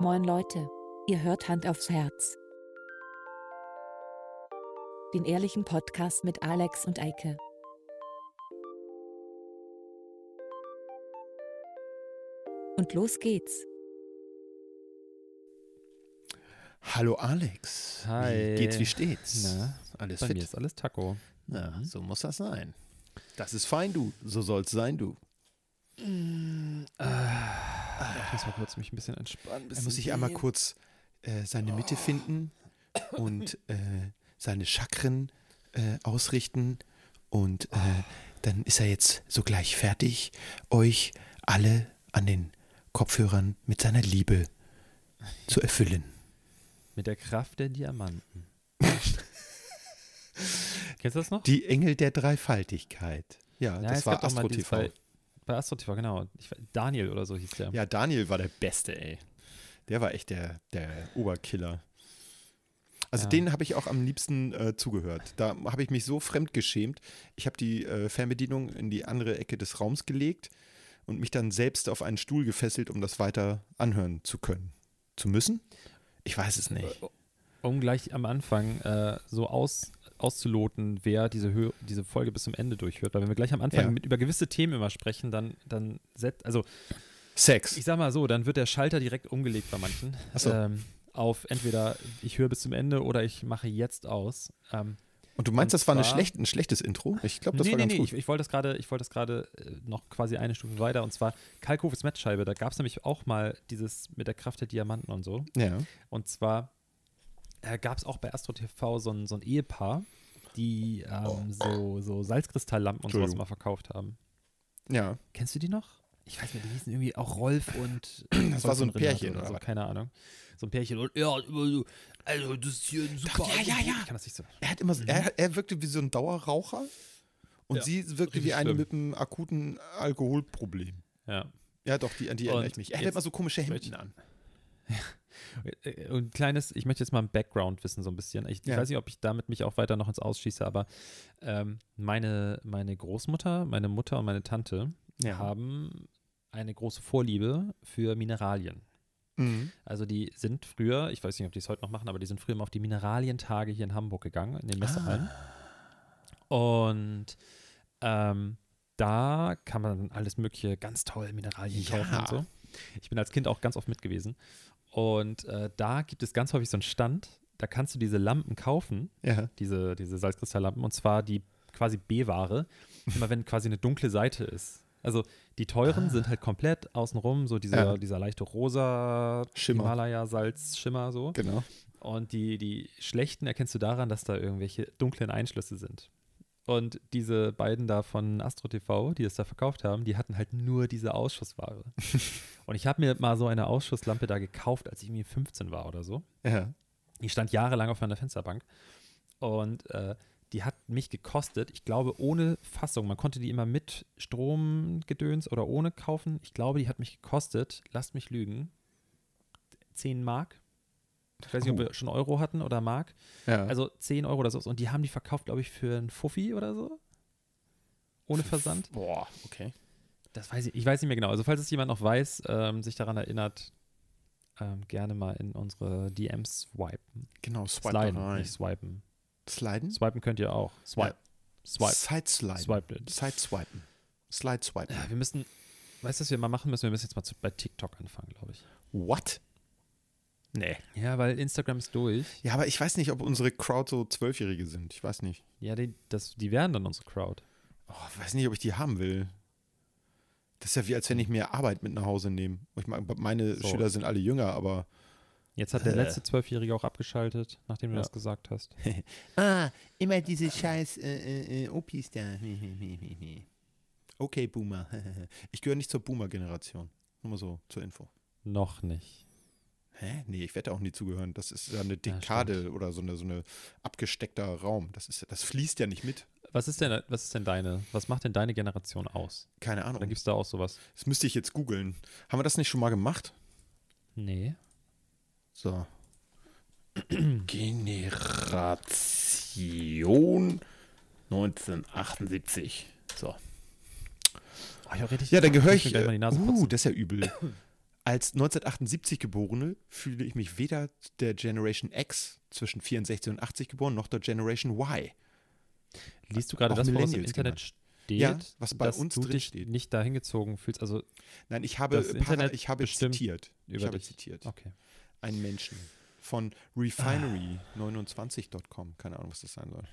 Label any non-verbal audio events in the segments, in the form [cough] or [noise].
Moin Leute, ihr hört Hand aufs Herz. Den ehrlichen Podcast mit Alex und Eike. Und los geht's. Hallo Alex. Hi. Wie geht's, wie steht's? Na, alles Bei fit? mir ist alles Taco. Na, Mhm. so muss das sein. Das ist fein, du. So soll's sein, du. Ich muss mal kurz mich ein bisschen entspannen. Er muss sich einmal kurz äh, seine Mitte finden und [coughs] äh, seine Chakren äh, ausrichten. Und äh, dann ist er jetzt sogleich fertig, euch alle an den Kopfhörern mit seiner Liebe zu erfüllen. Mit der Kraft der Diamanten. [laughs] Kennst du das noch? Die Engel der Dreifaltigkeit. Ja, Ja, das war Astro TV. Bei, Astro TV, genau. Ich, Daniel oder so hieß der. Ja, Daniel war der Beste, ey. Der war echt der, der Oberkiller. Also Ja. den habe ich auch am liebsten äh, zugehört. Da habe ich mich so fremdgeschämt. Ich habe die äh, Fernbedienung in die andere Ecke des Raums gelegt und mich dann selbst auf einen Stuhl gefesselt, um das weiter anhören zu können. Zu müssen? Ich weiß es nicht. Um gleich am Anfang äh, so aus, auszuloten, wer diese, Hö diese Folge bis zum Ende durchhört. Weil wenn wir gleich am Anfang Ja. mit, über gewisse Themen immer sprechen, dann, dann set, also Sex. ich sag mal so, dann wird der Schalter direkt umgelegt bei manchen. So. Ähm, auf entweder ich höre bis zum Ende oder ich mache jetzt aus. Ähm, Und du meinst, und das war schlecht, ein schlechtes Intro? Ich glaube, das nee, war nee, ganz nee, gut. ich, ich wollte das gerade, ich wollte das gerade äh, noch quasi eine Stufe weiter und zwar Kalkofes Matchscheibe, da gab es nämlich auch mal dieses mit der Kraft der Diamanten und so. ja. Und zwar äh, gab es auch bei Astro TV so ein, so ein Ehepaar, die ähm, so, so Salzkristalllampen und sowas mal verkauft haben. Ja. Kennst du die noch? Ich weiß nicht, die hießen irgendwie auch Rolf und [clears throat] Das war so ein Pärchen, oder oder so, was? keine Ahnung. So ein Pärchen und ja, also das ist hier ein super ja, ja, Angebot. ja. Ich kann das nicht so. Er, hat immer, so- er, er wirkte wie so ein Dauerraucher und Ja, sie wirkte wie eine schlimm. mit einem akuten Alkoholproblem. Ja. Ja, doch, die, an die erinnere ich mich. Er hat immer so komische Hemden an. Und ein kleines, ich möchte jetzt mal ein Background wissen, so ein bisschen. Ich, Ja. ich weiß nicht, ob ich damit mich auch weiter noch ins Ausschieße, aber ähm, meine, meine Großmutter, meine Mutter und meine Tante Ja. haben eine große Vorliebe für Mineralien. Mhm. Also die sind früher, ich weiß nicht, ob die es heute noch machen, aber die sind früher immer auf die Mineralientage hier in Hamburg gegangen, in den Messehallen. Ah. Und ähm, da kann man alles mögliche ganz toll Mineralien Ja. kaufen und so. Ich bin als Kind auch ganz oft mit gewesen. Und äh, da gibt es ganz häufig so einen Stand, da kannst du diese Lampen kaufen, Ja. diese, diese Salzkristalllampen, und zwar die quasi B-Ware, [laughs] immer wenn quasi eine dunkle Seite ist. Also die teuren sind halt komplett außenrum, so dieser, Ah. Ja. dieser leichte rosa Schimmer. Himalaya-Salz-Schimmer so. Genau. Und die, die schlechten erkennst du daran, dass da irgendwelche dunklen Einschlüsse sind. Und diese beiden da von Astro TV, die es da verkauft haben, die hatten halt nur diese Ausschussware. [laughs] und ich habe mir mal so eine Ausschusslampe da gekauft, als ich irgendwie 15 war oder so. Ja. Die stand jahrelang auf meiner Fensterbank. Und äh, die hat mich gekostet, ich glaube, ohne Fassung. Man konnte die immer mit Stromgedöns oder ohne kaufen. Ich glaube, die hat mich gekostet, lasst mich lügen, 10 Mark. Ich weiß nicht, ob wir schon Euro hatten oder Mark. ja. Also 10 Euro oder so. Und die haben die verkauft, glaube ich, für einen Fuffi oder so. Ohne Versand. Boah, okay. Das weiß ich, ich weiß nicht mehr genau. Also, falls es jemand noch weiß, ähm, sich daran erinnert, ähm, gerne mal in unsere DMs swipen. Genau, swipe Sliden, rein. nicht swipen. Sliden? Swipen könnt ihr auch. Swipe. Swipe. Side sliden. Swipe it. Side swipen. Slide swipen. Ja, wir müssen, weißt du, was wir mal machen müssen? Wir müssen jetzt mal zu, bei TikTok anfangen, glaube ich. What? Nee. Ja, weil Instagram ist durch. Ja, aber ich weiß nicht, ob unsere Crowd so Zwölfjährige sind. Ich weiß nicht. Ja, die, das, die wären dann unsere Crowd. Oh, ich weiß nicht, ob ich die haben will. Das ist ja wie, als wenn ich mir Arbeit mit nach Hause nehme. Ich meine, meine So. Schüler sind alle jünger, aber. Jetzt hat der Äh. letzte Zwölfjährige auch abgeschaltet, nachdem du Ja. das gesagt hast. [laughs] Ah, immer diese scheiß äh, äh, Opis da. [laughs] okay, Boomer. [laughs] ich gehöre nicht zur Boomer-Generation. Nur mal so zur Info. Noch nicht. Hä? Nee, ich werde auch nie zugehören. Das ist ja eine Dekade oder so eine, so eine abgesteckter Raum. Das, ist, das fließt ja nicht mit. Was ist denn, was ist denn deine, was macht denn deine Generation aus? Keine Ahnung. gibt es da auch sowas? Das müsste ich jetzt googeln. Haben wir das nicht schon mal gemacht? Nee. So. [clears throat] Generation 1978. So. Oh, ja, Ja, dann gehöre ich. gleich mal die Nase uh, das ist ja übel. [clears throat] Als 1978 Geborene fühle ich mich weder der Generation X zwischen 64 und 80 geboren, noch der Generation Y. Liest du gerade das, was im Internet steht? Ja, was bei dass uns du drin dich steht. nicht dahin gezogen fühlst? Also, Nein, ich habe, Internet ich habe zitiert. Ich habe dich. zitiert. okay. Einen Menschen von Refinery29.com. Keine Ahnung, was das sein soll.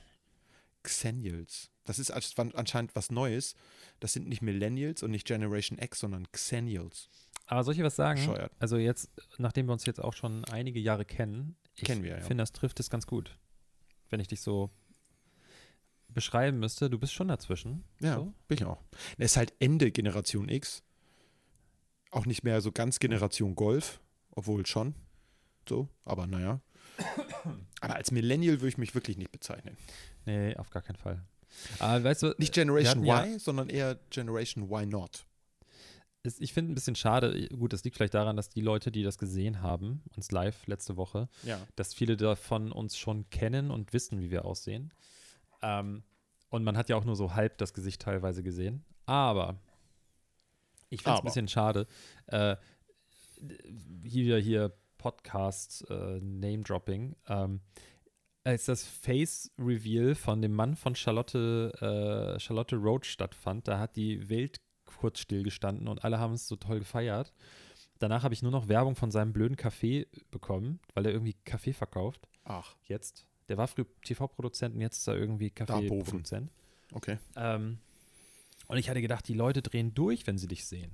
Xennials. Das ist anscheinend was Neues. Das sind nicht Millennials und nicht Generation X, sondern Xennials. Aber soll ich was sagen? Bescheuert. Also jetzt, nachdem wir uns jetzt auch schon einige Jahre kennen, ich Kennen wir, ja. finde, das trifft es ganz gut. Wenn ich dich so beschreiben müsste, du bist schon dazwischen. Ja, So? bin ich auch. Er ist halt Ende Generation X. Auch nicht mehr so ganz Generation Golf, obwohl schon. So, aber naja. Aber als Millennial würde ich mich wirklich nicht bezeichnen. Nee, auf gar keinen Fall. Aber weißt du, Nicht Generation hatten Y, sondern eher Generation Y not. es, ich finde ein bisschen schade, gut, das liegt vielleicht daran, dass die Leute, die das gesehen haben, uns live letzte Woche, Ja. dass viele davon uns schon kennen und wissen, wie wir aussehen. Ähm, und man hat ja auch nur so halb das Gesicht teilweise gesehen. Aber ich finde es ein bisschen schade. Äh, hier, hier Podcast äh, Name-Dropping. Ähm, als das Face-Reveal von dem Mann von Charlotte, äh, Charlotte Road stattfand, da hat die Welt kurz stillgestanden und alle haben es so toll gefeiert. Danach habe ich nur noch Werbung von seinem blöden Café bekommen, weil er irgendwie Kaffee verkauft. Ach, Jetzt. Der war früher TV-Produzent und jetzt ist er irgendwie. Kaffeeproduzent. okay. Ähm, und ich hatte gedacht, die Leute drehen durch, wenn sie dich sehen.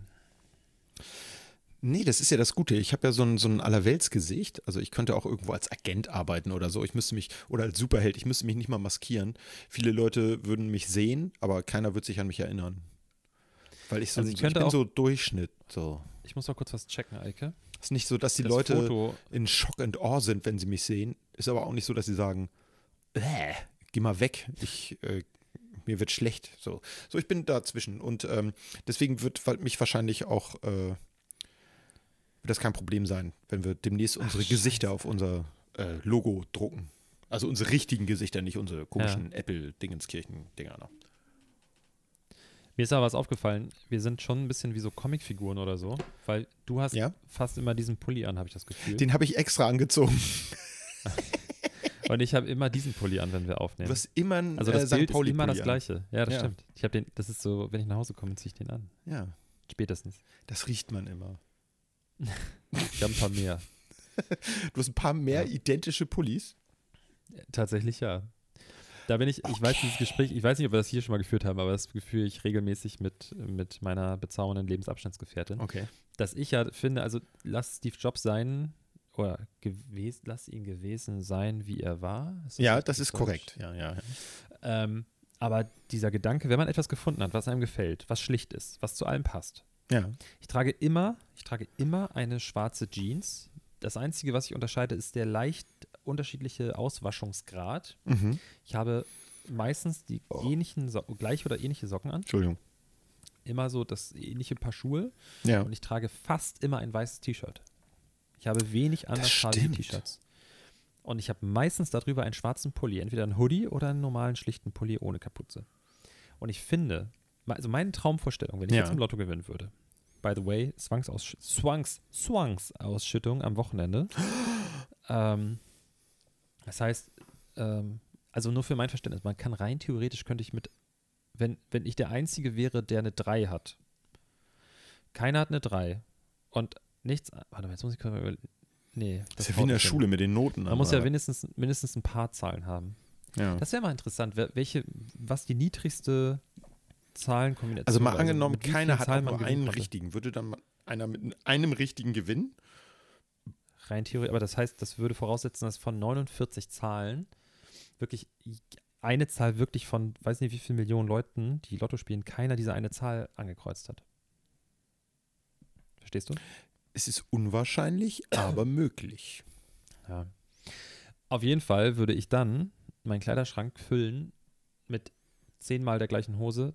Nee, das ist ja das Gute. Ich habe ja so ein, so ein Allerweltsgesicht. Also ich könnte auch irgendwo als Agent arbeiten oder so. Ich müsste mich, oder als Superheld, ich müsste mich nicht mal maskieren. Viele Leute würden mich sehen, aber keiner wird sich an mich erinnern. Weil ich so, Also ich ich, bin auch- so Durchschnitt. So. Ich muss noch kurz was checken, Eike. Ist nicht so, dass die das Leute Foto, in Schock und Awe sind, wenn sie mich sehen. Ist aber auch nicht so, dass sie sagen, äh, geh mal weg. Ich, äh, mir wird schlecht. So, so ich bin dazwischen. Und ähm, deswegen wird mich wahrscheinlich auch, äh, wird das kein Problem sein, wenn wir demnächst unsere Gesichter auf unser äh, Logo drucken. Also unsere richtigen Gesichter, nicht unsere komischen Apple-Dingenskirchen-Dinger. noch. mir ist aber was aufgefallen. Wir sind schon ein bisschen wie so Comicfiguren oder so, weil du hast Ja. fast immer diesen Pulli an, habe ich das Gefühl. Den habe ich extra angezogen. [laughs] und ich habe immer diesen Pulli an, wenn wir Du aufnehmen. hast immer ein Also das äh, St. Bild ist Pauli immer das Pulli an. gleiche. Ja, das Ja. stimmt. Ich habe den, das ist so, wenn ich nach Hause komme, ziehe ich den an. Ja, Spätestens. das riecht man immer. Ich habe ein paar mehr. Du hast ein paar mehr Ja. identische Pullis. Tatsächlich ja. Da bin ich, ich weiß dieses Gespräch, ich weiß nicht, ob wir das hier schon mal geführt haben, aber das Gefühl ich regelmäßig mit, mit meiner bezaubernden Lebensabschnittsgefährtin, Okay. dass ich ja finde, also lass Steve Jobs sein, oder gewes, lass ihn gewesen sein, wie er war. Ist Ja, das ist korrekt. Ja, ja. ja. Ähm, aber dieser Gedanke, wenn man etwas gefunden hat, was einem gefällt, was schlicht ist, was zu allem passt. Ja. Ich trage immer, ich trage immer eine schwarze Jeans. Das Einzige, was ich unterscheide, ist der leicht unterschiedliche Auswaschungsgrad. Mhm. Ich habe meistens die Oh. ähnlichen, so gleiche oder ähnliche Socken an. Entschuldigung. Immer so das ähnliche Paar Schuhe. Ja. Und ich trage fast immer ein weißes T-Shirt. Ich habe wenig andersfarbige stimmt. T-Shirts. Und ich habe meistens darüber einen schwarzen Pulli, entweder einen Hoodie oder einen normalen schlichten Pulli ohne Kapuze. Und ich finde, also meine Traumvorstellung, wenn ich Ja. jetzt im Lotto gewinnen würde, by the way, Zwangsaussch Zwangs Zwangsausschüttung am Wochenende. [gasps] ähm, das heißt, ähm, also nur für mein Verständnis, man kann rein theoretisch, könnte ich mit, wenn, wenn ich der Einzige wäre, der eine 3 hat. Keiner hat eine 3. Und nichts, warte mal, jetzt muss ich kurz mal über, nee. Das ist ja wie in der. Schule mit den Noten. Man muss ja mindestens, mindestens ein paar Zahlen haben. ja. Das wäre mal interessant, welche, was die niedrigste Zahlenkombination Also mal war, angenommen, wie keiner vielen hat Zahlen nur einen richtigen. Würde dann einer mit einem richtigen gewinnen? Rein theoretisch, aber das heißt, das würde voraussetzen, dass von 49 Zahlen wirklich eine Zahl wirklich von, weiß nicht wie viele Millionen Leuten, die Lotto spielen, keiner diese eine Zahl angekreuzt hat. Verstehst du? Es ist unwahrscheinlich, [clears throat] aber möglich. Ja. Auf jeden Fall würde ich dann meinen Kleiderschrank füllen mit zehnmal der gleichen Hose,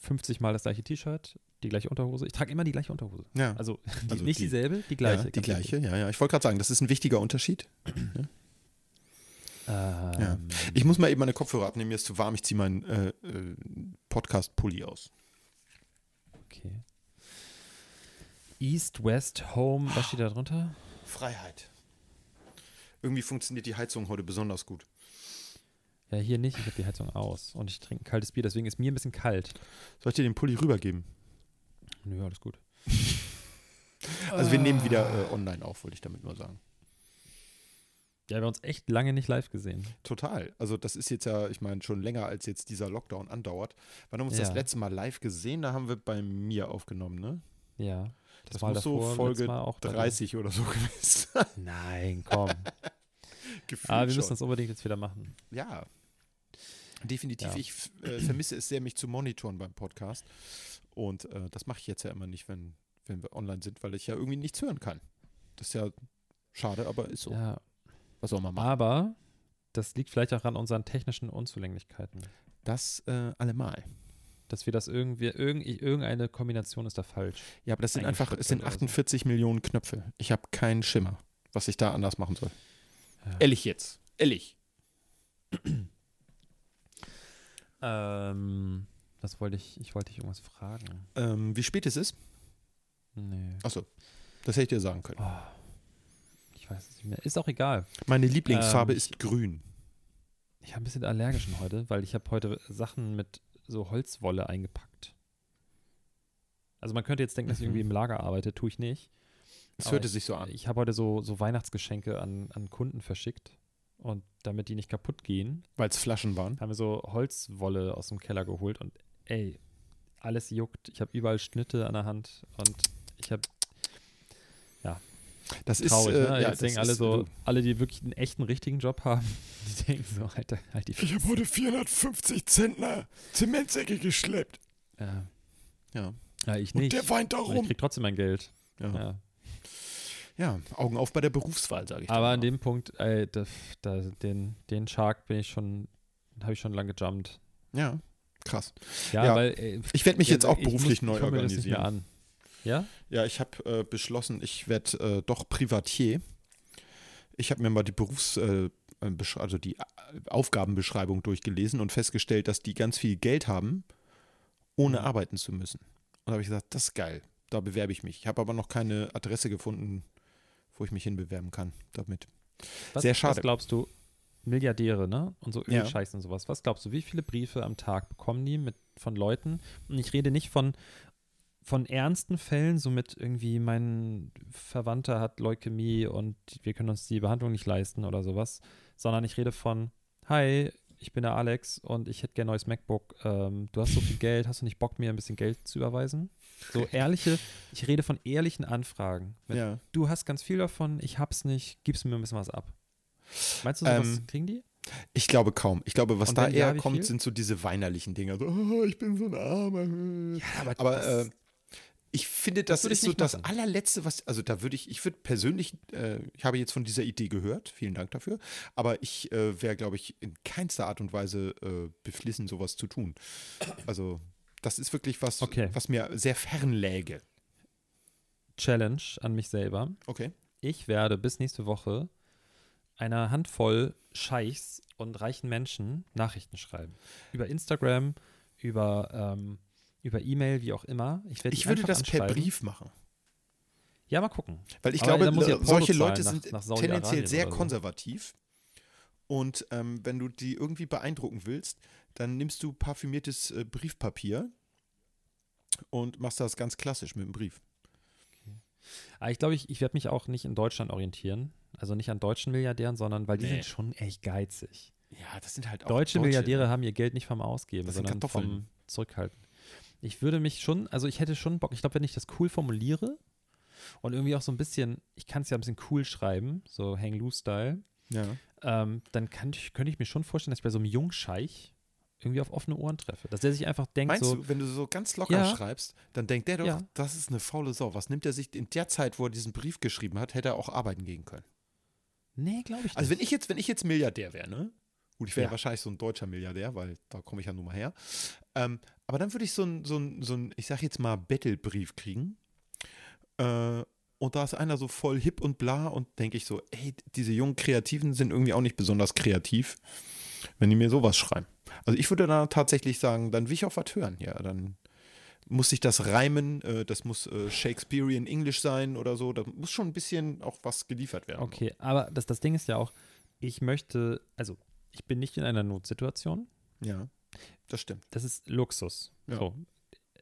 50 Mal das gleiche T-Shirt, die gleiche Unterhose. Ich trage immer die gleiche Unterhose. Ja. Also, die, Also nicht die- dieselbe, die gleiche. ja, die gleiche, ja, ja. Ich wollte gerade sagen, das ist ein wichtiger Unterschied. Ähm, Ich muss mal eben meine Kopfhörer abnehmen, mir ist zu warm, ich ziehe meinen äh, äh, Podcast-Pulli aus. Okay. East, West, Home, was steht da drunter? Freiheit. Irgendwie funktioniert die Heizung heute besonders gut. Ja, hier nicht. Ich habe die Heizung aus und ich trinke ein kaltes Bier, deswegen ist mir ein bisschen kalt. Soll ich dir den Pulli rübergeben? Nö, alles gut. [laughs] Also wir nehmen wieder äh, online auf, wollte ich damit nur sagen. Ja, wir haben uns echt lange nicht live gesehen. Total. Also das ist jetzt ja, ich meine, schon länger als jetzt dieser Lockdown andauert. Wann haben wir uns das Ja. letzte Mal live gesehen? Da haben wir bei mir aufgenommen, ne? Ja. Das, Mal muss so davor, Folge letztes Mal auch bei dir. 30 oder so [laughs] gewesen sein. Nein, komm. [laughs] Gefühlt Aber wir schon. müssen das unbedingt jetzt wieder machen. Ja. Definitiv. Ja. Ich äh, vermisse es sehr, mich zu monitoren beim Podcast. Und äh, das mache ich jetzt ja immer nicht, wenn, wenn wir online sind, weil ich ja irgendwie nichts hören kann. Das ist ja schade, aber ist so. Ja. Was soll man machen? Aber das liegt vielleicht auch an unseren technischen Unzulänglichkeiten. Das äh, allemal. Dass wir das irgendwie, irgend, irgendeine Kombination ist da falsch. Ja, aber das sind einfach, es sind Eingestöpselt oder so. 48 Millionen Knöpfe. Ich habe keinen Schimmer, was ich da anders machen soll. Ja. Ehrlich jetzt. Ehrlich. Ähm, was wollte ich, ich wollte dich irgendwas fragen. Ähm, wie spät es ist? Nee. Achso, das hätte ich dir sagen können. Oh, ich weiß es nicht mehr. Ist auch egal. Meine Lieblingsfarbe Ähm, ist grün. Ich habe ein bisschen allergischen heute, weil ich habe heute Sachen mit so Holzwolle eingepackt. Also man könnte jetzt denken, dass ich Mhm. irgendwie im Lager arbeite, tue ich nicht. Es hörte sich so an. Ich habe heute so, so Weihnachtsgeschenke an, an Kunden verschickt. Und damit die nicht kaputt gehen, Weil es Flaschen waren. haben wir so Holzwolle aus dem Keller geholt. Und ey, alles juckt. Ich habe überall Schnitte an der Hand und ich habe Das traurig. ist, äh, ne? ja, das denken alle ist, so, äh, alle, die wirklich einen echten, richtigen Job haben, [laughs] die denken so, Alter, halt die Ich habe Fresse. heute 450 Zentner Zementsäcke geschleppt. Ja. Ja. ja, ich Und nicht. der weint Und ich darum. krieg trotzdem mein Geld. Ja. Ja. Ja, Augen auf bei der Berufswahl, sage ich Aber an dem Punkt, ey, da, da, den, den Shark bin ich schon, habe ich schon lange gejumpt. Ja, krass. Ja, Ja. weil ey, Ich werde mich ja, jetzt auch ich beruflich muss, neu ich guck mir das nicht mehr organisieren. an. Ja? Ja, ich habe äh, beschlossen, ich werde äh, doch Privatier. Ich habe mir mal die Berufs-, äh, äh, also die äh, Aufgabenbeschreibung durchgelesen und festgestellt, dass die ganz viel Geld haben, ohne Mhm. arbeiten zu müssen. Und da habe ich gesagt, das ist geil, da bewerbe ich mich. Ich habe aber noch keine Adresse gefunden, wo ich mich hinbewerben kann damit. Was, Sehr schade. Was glaubst du, Milliardäre, ne? Und so Ja. Ölscheiß und sowas. Was glaubst du, wie viele Briefe am Tag bekommen die mit, von Leuten? Und ich rede nicht von, von ernsten Fällen, so mit irgendwie, mein Verwandter hat Leukämie und wir können uns die Behandlung nicht leisten oder sowas, sondern ich rede von, hi, ich bin der Alex und ich hätte gerne ein neues MacBook. Ähm, du hast so viel Geld, hast du nicht Bock, mir ein bisschen Geld zu überweisen? So ehrliche, ich rede von ehrlichen Anfragen. Mit, Ja. du hast ganz viel davon, ich hab's nicht, gibst mir ein bisschen was ab. Meinst du, sowas Ähm, kriegen die? Ich glaube kaum. Ich glaube, was da wenn ja, eher wie kommt, viel? sind so diese weinerlichen Dinge. So, oh, ich bin so ein Armer. aber äh, ich finde, das, ich ist so nicht das machen. allerletzte, was, also da würde ich, ich würde persönlich, äh, ich habe jetzt von dieser Idee gehört, vielen Dank dafür, aber ich äh, wäre, glaube ich, in keinster Art und Weise äh, beflissen, sowas zu tun. Also das ist wirklich was, Okay. was mir sehr fern läge. Challenge an mich selber. Okay. Ich werde bis nächste Woche einer Handvoll Scheichs und reichen Menschen Nachrichten schreiben. Über Instagram, über, ähm, über E-Mail, wie auch immer. Ich, Ich würde das per. Brief machen. Ja, mal gucken. Weil ich Aber glaube, ja solche Leute sind nach- nach tendenziell sehr so. konservativ. Und ähm, wenn du die irgendwie beeindrucken willst, dann nimmst du parfümiertes äh, Briefpapier und machst das ganz klassisch mit dem Brief. Aber ich glaube, ich, ich werde mich auch nicht in Deutschland orientieren. Also nicht an deutschen Milliardären, sondern weil die Nee. sind schon echt geizig. Ja, das sind halt auch Deutsche Milliardäre haben ihr Geld nicht vom Ausgeben, sondern vom Zurückhalten. Ich würde mich schon, also ich hätte schon Bock, ich glaube, wenn ich das cool formuliere und irgendwie auch so ein bisschen, ich kann es ja ein bisschen cool schreiben, so Hang Loose-Style, Ja. ähm, dann kann ich, könnte ich mir schon vorstellen, dass ich bei so einem Jungscheich irgendwie auf offene Ohren treffe. Dass der sich einfach denkt, Meinst so, du, wenn du so ganz locker Ja. schreibst, dann denkt der doch, Ja. das ist eine faule Sau. Was nimmt er sich in der Zeit, wo er diesen Brief geschrieben hat, hätte er auch arbeiten gehen können. nee, glaube ich nicht. Also wenn ich jetzt, wenn ich jetzt Milliardär wäre, ne? Gut, ich wäre Ja. wahrscheinlich so ein deutscher Milliardär, weil da komme ich ja nun mal her. Ähm, aber dann würde ich so ein, so ein, so ein, ich sag jetzt mal, Bettelbrief kriegen. Äh, und da ist einer so voll hip und bla und denke ich so, ey, diese jungen Kreativen sind irgendwie auch nicht besonders kreativ, wenn die mir sowas schreiben. Also ich würde da tatsächlich sagen, dann will ich auch was hören. Ja, dann muss sich das reimen, äh, das muss äh, Shakespearean English sein oder so. Da muss schon ein bisschen auch was geliefert werden. Okay, aber das, das Ding ist ja auch, ich möchte, also ich bin nicht in einer Notsituation. Ja, das stimmt. Das ist Luxus. Ja. So.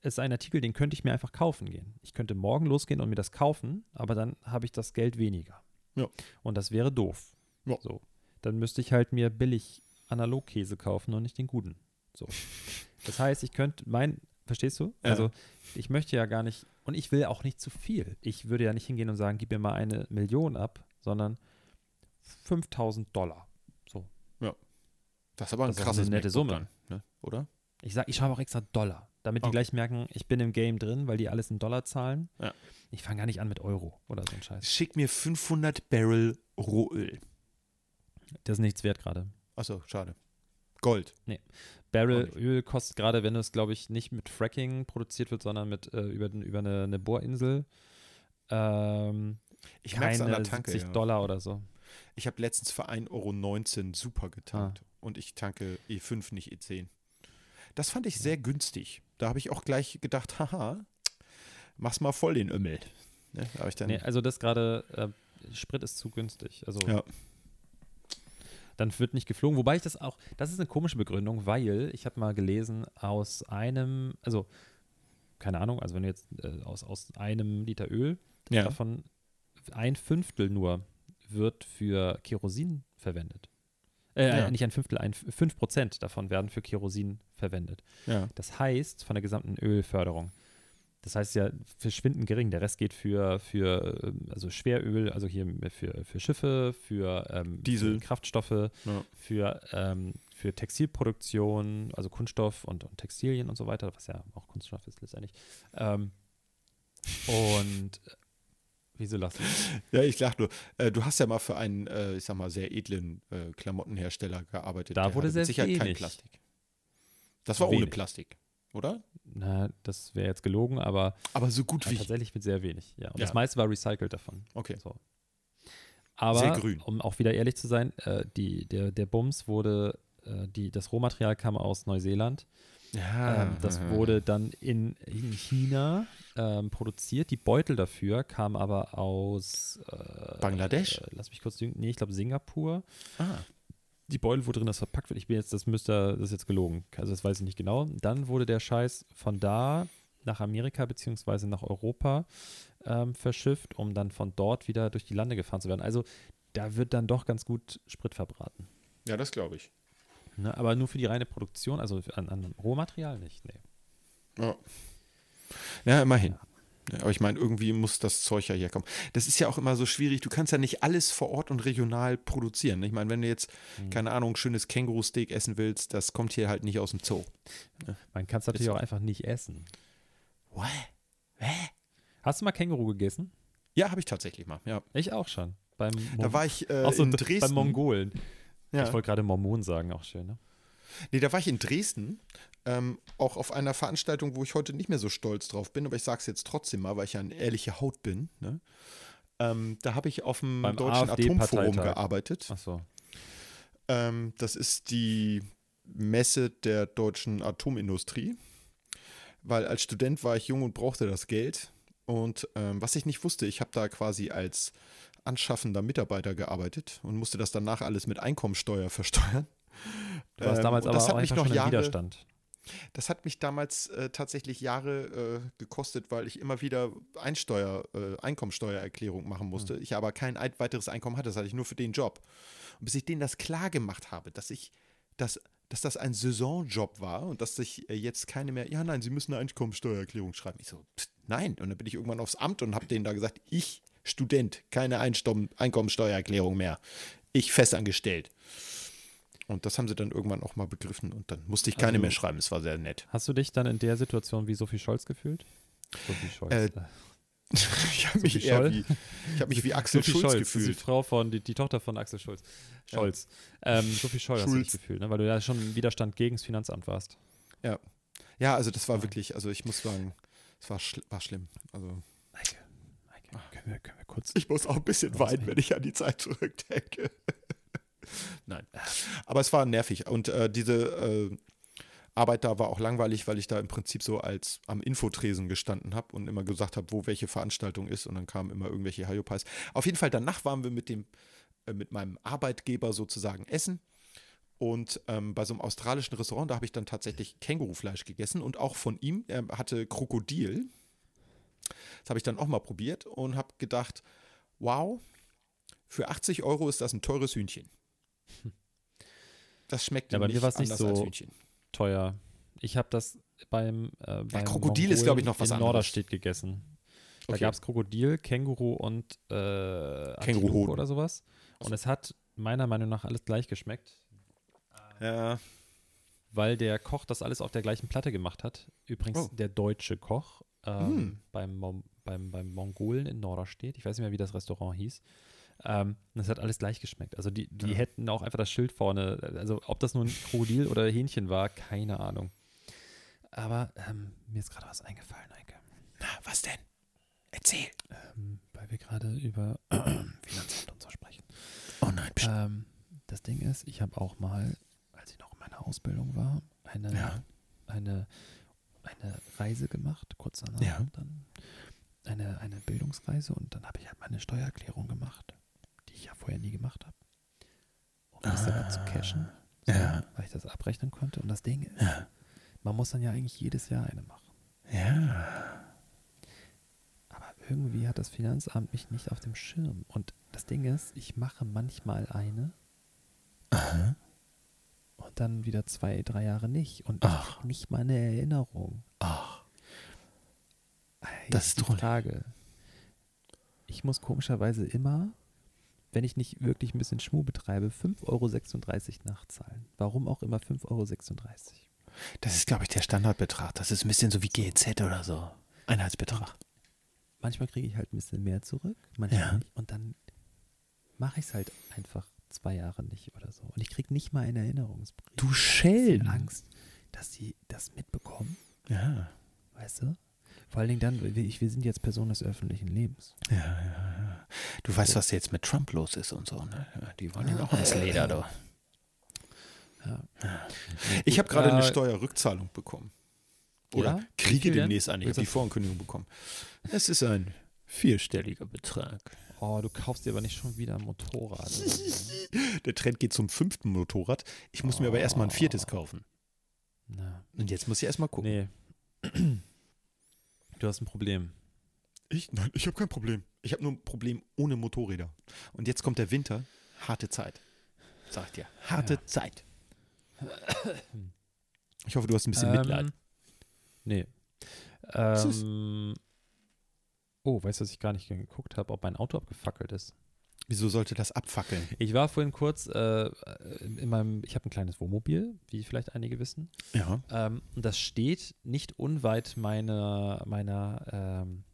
Es ist ein Artikel, den könnte ich mir einfach kaufen gehen. Ich könnte morgen losgehen und mir das kaufen, aber dann habe ich das Geld weniger. Ja. Und das wäre doof. Ja. So. Dann müsste ich halt mir billig Analogkäse kaufen und nicht den guten. So. Das heißt, ich könnte mein, verstehst du? Ja. Also ich möchte ja gar nicht, und ich will auch nicht zu viel. Ich würde ja nicht hingehen und sagen, gib mir mal eine Million ab, sondern 5000 Dollar. So. Das ist aber ein Das krasses eine nette Summe. dann, ne? oder? Ich sag, ich schreibe auch extra Dollar, damit die Okay. gleich merken, ich bin im Game drin, weil die alles in Dollar zahlen. Ja. Ich fange gar nicht an mit Euro oder so ein Scheiß. Schick mir 500 Barrel Rohöl. Das ist nichts wert gerade. Achso, schade. Gold. Barrel Auch nicht. Öl kostet gerade, wenn es, glaube ich, nicht mit Fracking produziert wird, sondern mit äh, über, den, über eine, eine Bohrinsel, ähm, Ich merke es an der Tanke. 70 Ja. Dollar oder so. Ich habe letztens für 1,19 Euro super getankt. Ah. Und ich tanke E5, nicht E10. Das fand ich sehr günstig. Da habe ich auch gleich gedacht, haha, mach's mal voll den Ömmel. Ne? Da ich dann, Nee, also das gerade, äh, Sprit ist zu günstig. Also Ja. Dann wird nicht geflogen. Wobei ich das auch, das ist eine komische Begründung, weil ich habe mal gelesen, aus einem, also keine Ahnung, also wenn du jetzt äh, aus, aus einem Liter Öl, ja. davon ein Fünftel nur wird für Kerosin verwendet. Äh, Ja. nicht ein Fünftel, ein fünf Prozent davon werden für Kerosin verwendet. ja. Das heißt, von der gesamten Ölförderung. Das heißt ja verschwindend gering. Der Rest geht für, für ähm, also Schweröl, also hier für, für Schiffe, für ähm, Diesel. für Kraftstoffe, Ja. für, ähm, für Textilproduktion, also Kunststoff und, und Textilien und so weiter, was ja auch Kunststoff ist letztendlich. Ähm, und äh, wieso lachst du? Ja, ich lach nur. Äh, du hast ja mal für einen, äh, ich sag mal, sehr edlen äh, Klamottenhersteller gearbeitet. Da wurde sehr Sicherheit kein. Plastik. Das war ohne Wenig. Plastik, oder? Na, das wäre jetzt gelogen, aber Aber so gut wie. tatsächlich mit sehr wenig. Ja. Und Ja. das meiste war recycelt davon. Okay. So. Aber Sehr grün. um auch wieder ehrlich zu sein, äh, die, der, der Bums wurde, äh, die, das Rohmaterial kam aus Neuseeland. Ja, ähm, das wurde dann in, in China ähm, produziert. Die Beutel dafür kamen aber aus äh, Bangladesch? Äh, lass mich kurz denken. Nee, ich glaube Singapur. Ah, Die Beutel, wo drin das verpackt wird, ich bin jetzt, das müsste, das ist jetzt gelogen. Also das weiß ich nicht genau. Dann wurde der Scheiß von da nach Amerika beziehungsweise nach Europa ähm, verschifft, um dann von dort wieder durch die Lande gefahren zu werden. Also da wird dann doch ganz gut Sprit verbraten. ja, das glaube ich. Ne? Aber nur für die reine Produktion, also an, an Rohmaterial nicht. Nee. Ja, ja immerhin. Ja, aber ich meine, irgendwie muss das Zeug ja herkommen. Das ist ja auch immer so schwierig. Du kannst ja nicht alles vor Ort und regional produzieren. Ich meine, wenn du jetzt, Mhm. keine Ahnung, schönes Känguru-Steak essen willst, das kommt hier halt nicht aus dem Zoo. Man kann es natürlich auch einfach nicht essen. What? Hä? Hast du mal Känguru gegessen? Ja, habe ich tatsächlich mal. Ja. Ich auch schon. Beim Da war ich äh, auch so in Dresden. beim Mongolen. Ja. Ich wollte gerade Mormon sagen, auch schön, ne? Nee, da war ich in Dresden, ähm, auch auf einer Veranstaltung, wo ich heute nicht mehr so stolz drauf bin, aber ich sage es jetzt trotzdem mal, weil ich ja eine ehrliche Haut bin. Ne? Ähm, da habe ich auf dem Beim Deutschen. Atomforum gearbeitet. Ach so. Ähm, das ist die Messe der deutschen Atomindustrie, weil als Student war ich jung und brauchte das Geld. Und ähm, was ich nicht wusste, ich habe da quasi als anschaffender Mitarbeiter gearbeitet und musste das danach alles mit Einkommensteuer [laughs] versteuern. Du warst Ähm, damals und aber das auch hat mich noch Jahre, Widerstand. Das hat mich damals äh, tatsächlich Jahre äh, gekostet, weil ich immer wieder Einsteuer, äh, Einkommensteuererklärung machen musste. Ich aber kein ein weiteres Einkommen hatte, das hatte ich nur für den Job. Und bis ich denen das klar gemacht habe, dass ich, dass, dass das ein Saisonjob war und dass sich äh, jetzt keine mehr, ja nein, sie müssen eine Einkommensteuererklärung schreiben. Ich so, pst, nein. Und dann bin ich irgendwann aufs Amt und habe denen da gesagt, ich Student, keine Einkommensteuererklärung mehr. Ich festangestellt. Und das haben sie dann irgendwann auch mal begriffen und dann musste ich keine Also- mehr schreiben. Es war sehr nett. Hast du dich dann in der Situation wie Sophie Scholz gefühlt? Sophie Scholz. Äh, äh, [laughs] Ich habe mich eher wie, ich habe mich wie Axel Sophie Schulz, Scholz, gefühlt. Die Frau von, die, die Tochter von Axel Schulz. Scholz. Ähm, Sophie Scholl hast du dich Schulz. gefühlt, ne? weil du ja schon im Widerstand gegen das Finanzamt warst. Ja, also das war wirklich, also ich muss sagen, es war, schl war schlimm. Also Maike, Maike, können wir, können wir kurz. ich muss auch ein bisschen weinen, wenn ich an die Zeit zurückdenke. [laughs] Nein. Aber es war nervig. Und äh, diese äh, Arbeit da war auch langweilig, weil ich da im Prinzip so als am Infotresen gestanden habe und immer gesagt habe, wo welche Veranstaltung ist und dann kamen immer irgendwelche Hayopais. Auf jeden Fall danach waren wir mit dem äh, mit meinem Arbeitgeber sozusagen essen und ähm, bei so einem australischen Restaurant, da habe ich dann tatsächlich Kängurufleisch gegessen und auch von ihm, er hatte Krokodil. Das habe ich dann auch mal probiert und habe gedacht, wow, für 80 Euro ist das ein teures Hühnchen. Das schmeckt Ja, bei nicht mir war's nicht anders so. Teuer. Ich habe das beim, äh, beim Krokodil ist, glaub ich, noch was in anderes. Norderstedt gegessen. Da Okay. gab es Krokodil, Känguru und äh, Känguruhoden. oder sowas. Und es hat meiner Meinung nach alles gleich geschmeckt, Ja, weil der Koch das alles auf der gleichen Platte gemacht hat. Übrigens Oh. der deutsche Koch ähm, Hm. beim, beim, beim Mongolen in Norderstedt. Ich weiß nicht mehr, wie das Restaurant hieß. Ähm, es hat alles gleich geschmeckt. Also die, die Ja. hätten auch einfach das Schild vorne, also ob das nun ein Krokodil oder Hähnchen war, keine Ahnung. Aber ähm, mir ist gerade was eingefallen, Eike. na, was denn? Erzähl. Ähm, weil wir gerade über [clears throat] Finanzamt und so sprechen. Oh nein, pst. Ähm, das Ding ist, ich habe auch mal, als ich noch in meiner Ausbildung war, eine, Ja. eine, eine Reise gemacht, kurz danach Ja. dann eine, eine Bildungsreise und dann habe ich halt meine Steuererklärung gemacht, ich ja vorher nie gemacht habe. Um das selber zu cashen, so, Ah. Ja. weil ich das abrechnen konnte. Und das Ding ist, Ja. man muss dann ja eigentlich jedes Jahr eine machen. Ja. Aber irgendwie hat das Finanzamt mich nicht auf dem Schirm. Und das Ding ist, ich mache manchmal eine Aha. und dann wieder zwei, drei Jahre nicht. Und Ach. nicht mal eine Erinnerung. Ach. Das ist die. Frage. Ich muss komischerweise immer, wenn ich nicht wirklich ein bisschen Schmuh betreibe, 5,36 Euro nachzahlen. Warum auch immer 5,36 Euro. Das ist, glaube ich, der Standardbetrag. Das ist ein bisschen so wie GEZ oder so. Einheitsbetrag. Manchmal kriege ich halt ein bisschen mehr zurück, manchmal Ja. nicht. Und dann mache ich es halt einfach zwei Jahre nicht oder so. Und ich kriege nicht mal einen Erinnerungsbrief. Du Schelm. Angst, dass sie das mitbekommen, Ja. weißt du? Vor allen Dingen dann, wir, ich- wir sind jetzt Personen des öffentlichen Lebens. Ja, ja, ja. Du weißt, was jetzt mit Trump los ist und so, ne? Ja, die wollen ihn auch ins Leder, du. Ja. Ich habe gerade eine Steuerrückzahlung bekommen. Oder Ja? Kriege demnächst eine. Ich habe die Vorankündigung bekommen. Es ist ein vierstelliger Betrag. Oh, du kaufst dir aber nicht schon wieder ein Motorrad. [laughs] Der Trend geht zum fünften Motorrad. Ich muss mir aber erstmal ein viertes kaufen. Na, Und jetzt muss ich erstmal gucken. nee. Du hast ein Problem. Ich? Nein, ich habe kein Problem. Ich habe nur ein Problem ohne Motorräder. Und jetzt kommt der Winter. Harte Zeit. Sag ich dir. Harte Ja. Zeit. Ich hoffe, du hast ein bisschen Mitleid. Ähm, nee. Ähm, oh, weißt du, dass ich gar nicht geguckt habe, ob mein Auto abgefackelt ist? Wieso sollte das abfackeln? Ich war vorhin kurz äh, in meinem, ich habe ein kleines Wohnmobil, wie vielleicht einige wissen. Ja. Ähm, und das steht nicht unweit meiner, meiner, ähm,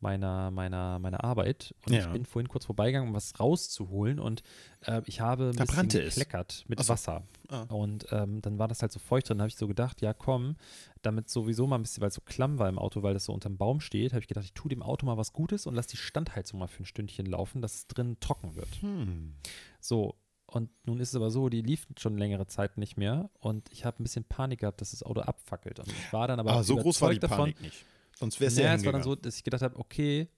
meiner, meiner, meiner Arbeit. Und Ja. ich bin vorhin kurz vorbeigegangen, um was rauszuholen. Und äh, ich habe ein Da bisschen gekleckert mit so. Wasser. Ah. Und ähm, dann war das halt so feucht drin. Da habe ich so gedacht, ja komm, damit sowieso mal ein bisschen, weil es so klamm war im Auto, weil das so unterm Baum steht, habe ich gedacht, ich tue dem Auto mal was Gutes und lass die Standheizung mal für ein Stündchen laufen, dass es drin trocken wird. Hm. So, und nun ist es aber so, die lief schon längere Zeit nicht mehr und ich habe ein bisschen Panik gehabt, dass das Auto abfackelt. Und ich war dann aber Ah, so groß war die Panik nicht. Sonst wäre es ja naja, es war dann so, dass ich gedacht habe, okay,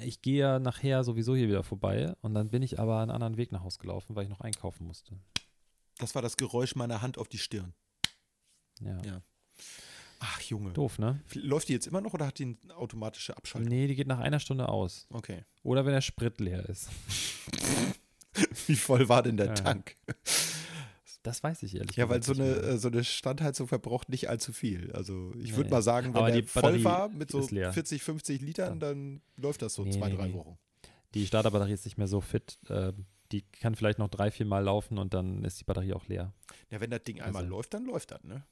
ich gehe ja nachher sowieso hier wieder vorbei und dann bin ich aber einen anderen Weg nach Hause gelaufen, weil ich noch einkaufen musste. Das war das Geräusch meiner Hand auf die Stirn. Ja. Ja. Ach, Junge. Doof, ne? Läuft die jetzt immer noch oder hat die eine automatische Abschaltung? Nee, die geht nach einer Stunde aus. Okay. Oder wenn der Sprit leer ist. [laughs] Wie voll war denn der Ja. Tank? Das weiß ich ehrlich Ja, weil so eine, mehr. äh, so eine Standheizung verbraucht nicht allzu viel. Also ich Nee. würde mal sagen, wenn Aber die voll war mit so ist leer. 40, 50 Litern, dann läuft das so Nee, zwei, nee, drei. Wochen. Die Starterbatterie ist nicht mehr so fit. Äh, die kann vielleicht noch drei, vier Mal laufen und dann ist die Batterie auch leer. Ja, wenn das Ding einmal Also- läuft, dann läuft das, ne?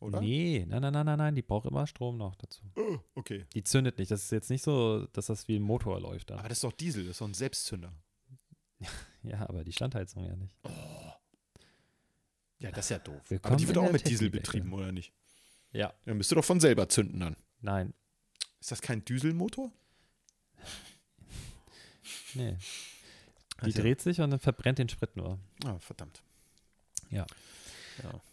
Oder? Nee, nein, nein, nein, nein, nein, die braucht immer Strom noch dazu. Oh, okay. Die zündet nicht. Das ist jetzt nicht so, dass das wie ein Motor läuft. Dann. Aber das ist doch Diesel, das ist doch ein Selbstzünder. [laughs] Ja, aber die Standheizung ja nicht. Ja, das ist ja doof. Willkommen Aber die wird auch mit Diesel betrieben, oder nicht? Ja. Dann müsste doch von selber zünden dann. Nein, Ist das kein Dieselmotor? [laughs] nee. Die Also- dreht sich und dann verbrennt den Sprit nur. Ah, verdammt. Ja.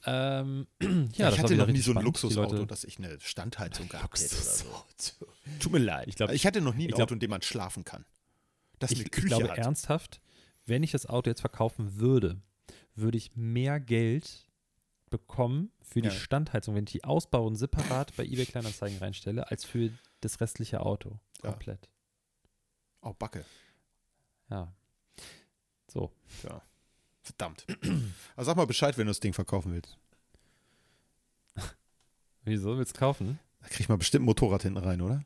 Ähm, [clears throat] ja, Ja, das ich hatte noch nie so ein Luxusauto, dass ich eine Standheizung gehabt hätte oder so. Tut mir leid. Ich glaub- ich hatte noch nie ein ich glaub- Auto, in dem man schlafen kann. Das Ich, eine ich Küche glaube hat. ernsthaft, wenn ich das Auto jetzt verkaufen würde, würde ich mehr Geld bekommen für die Ja. Standheizung, wenn ich die ausbaue und separat bei eBay Kleinanzeigen reinstelle, als für das restliche Auto. Ja. Komplett. Oh, Backe. Ja. So. Verdammt. Also sag mal Bescheid, wenn du das Ding verkaufen willst. [laughs] Wieso willst du kaufen? Da krieg ich mal bestimmt ein Motorrad hinten rein, oder?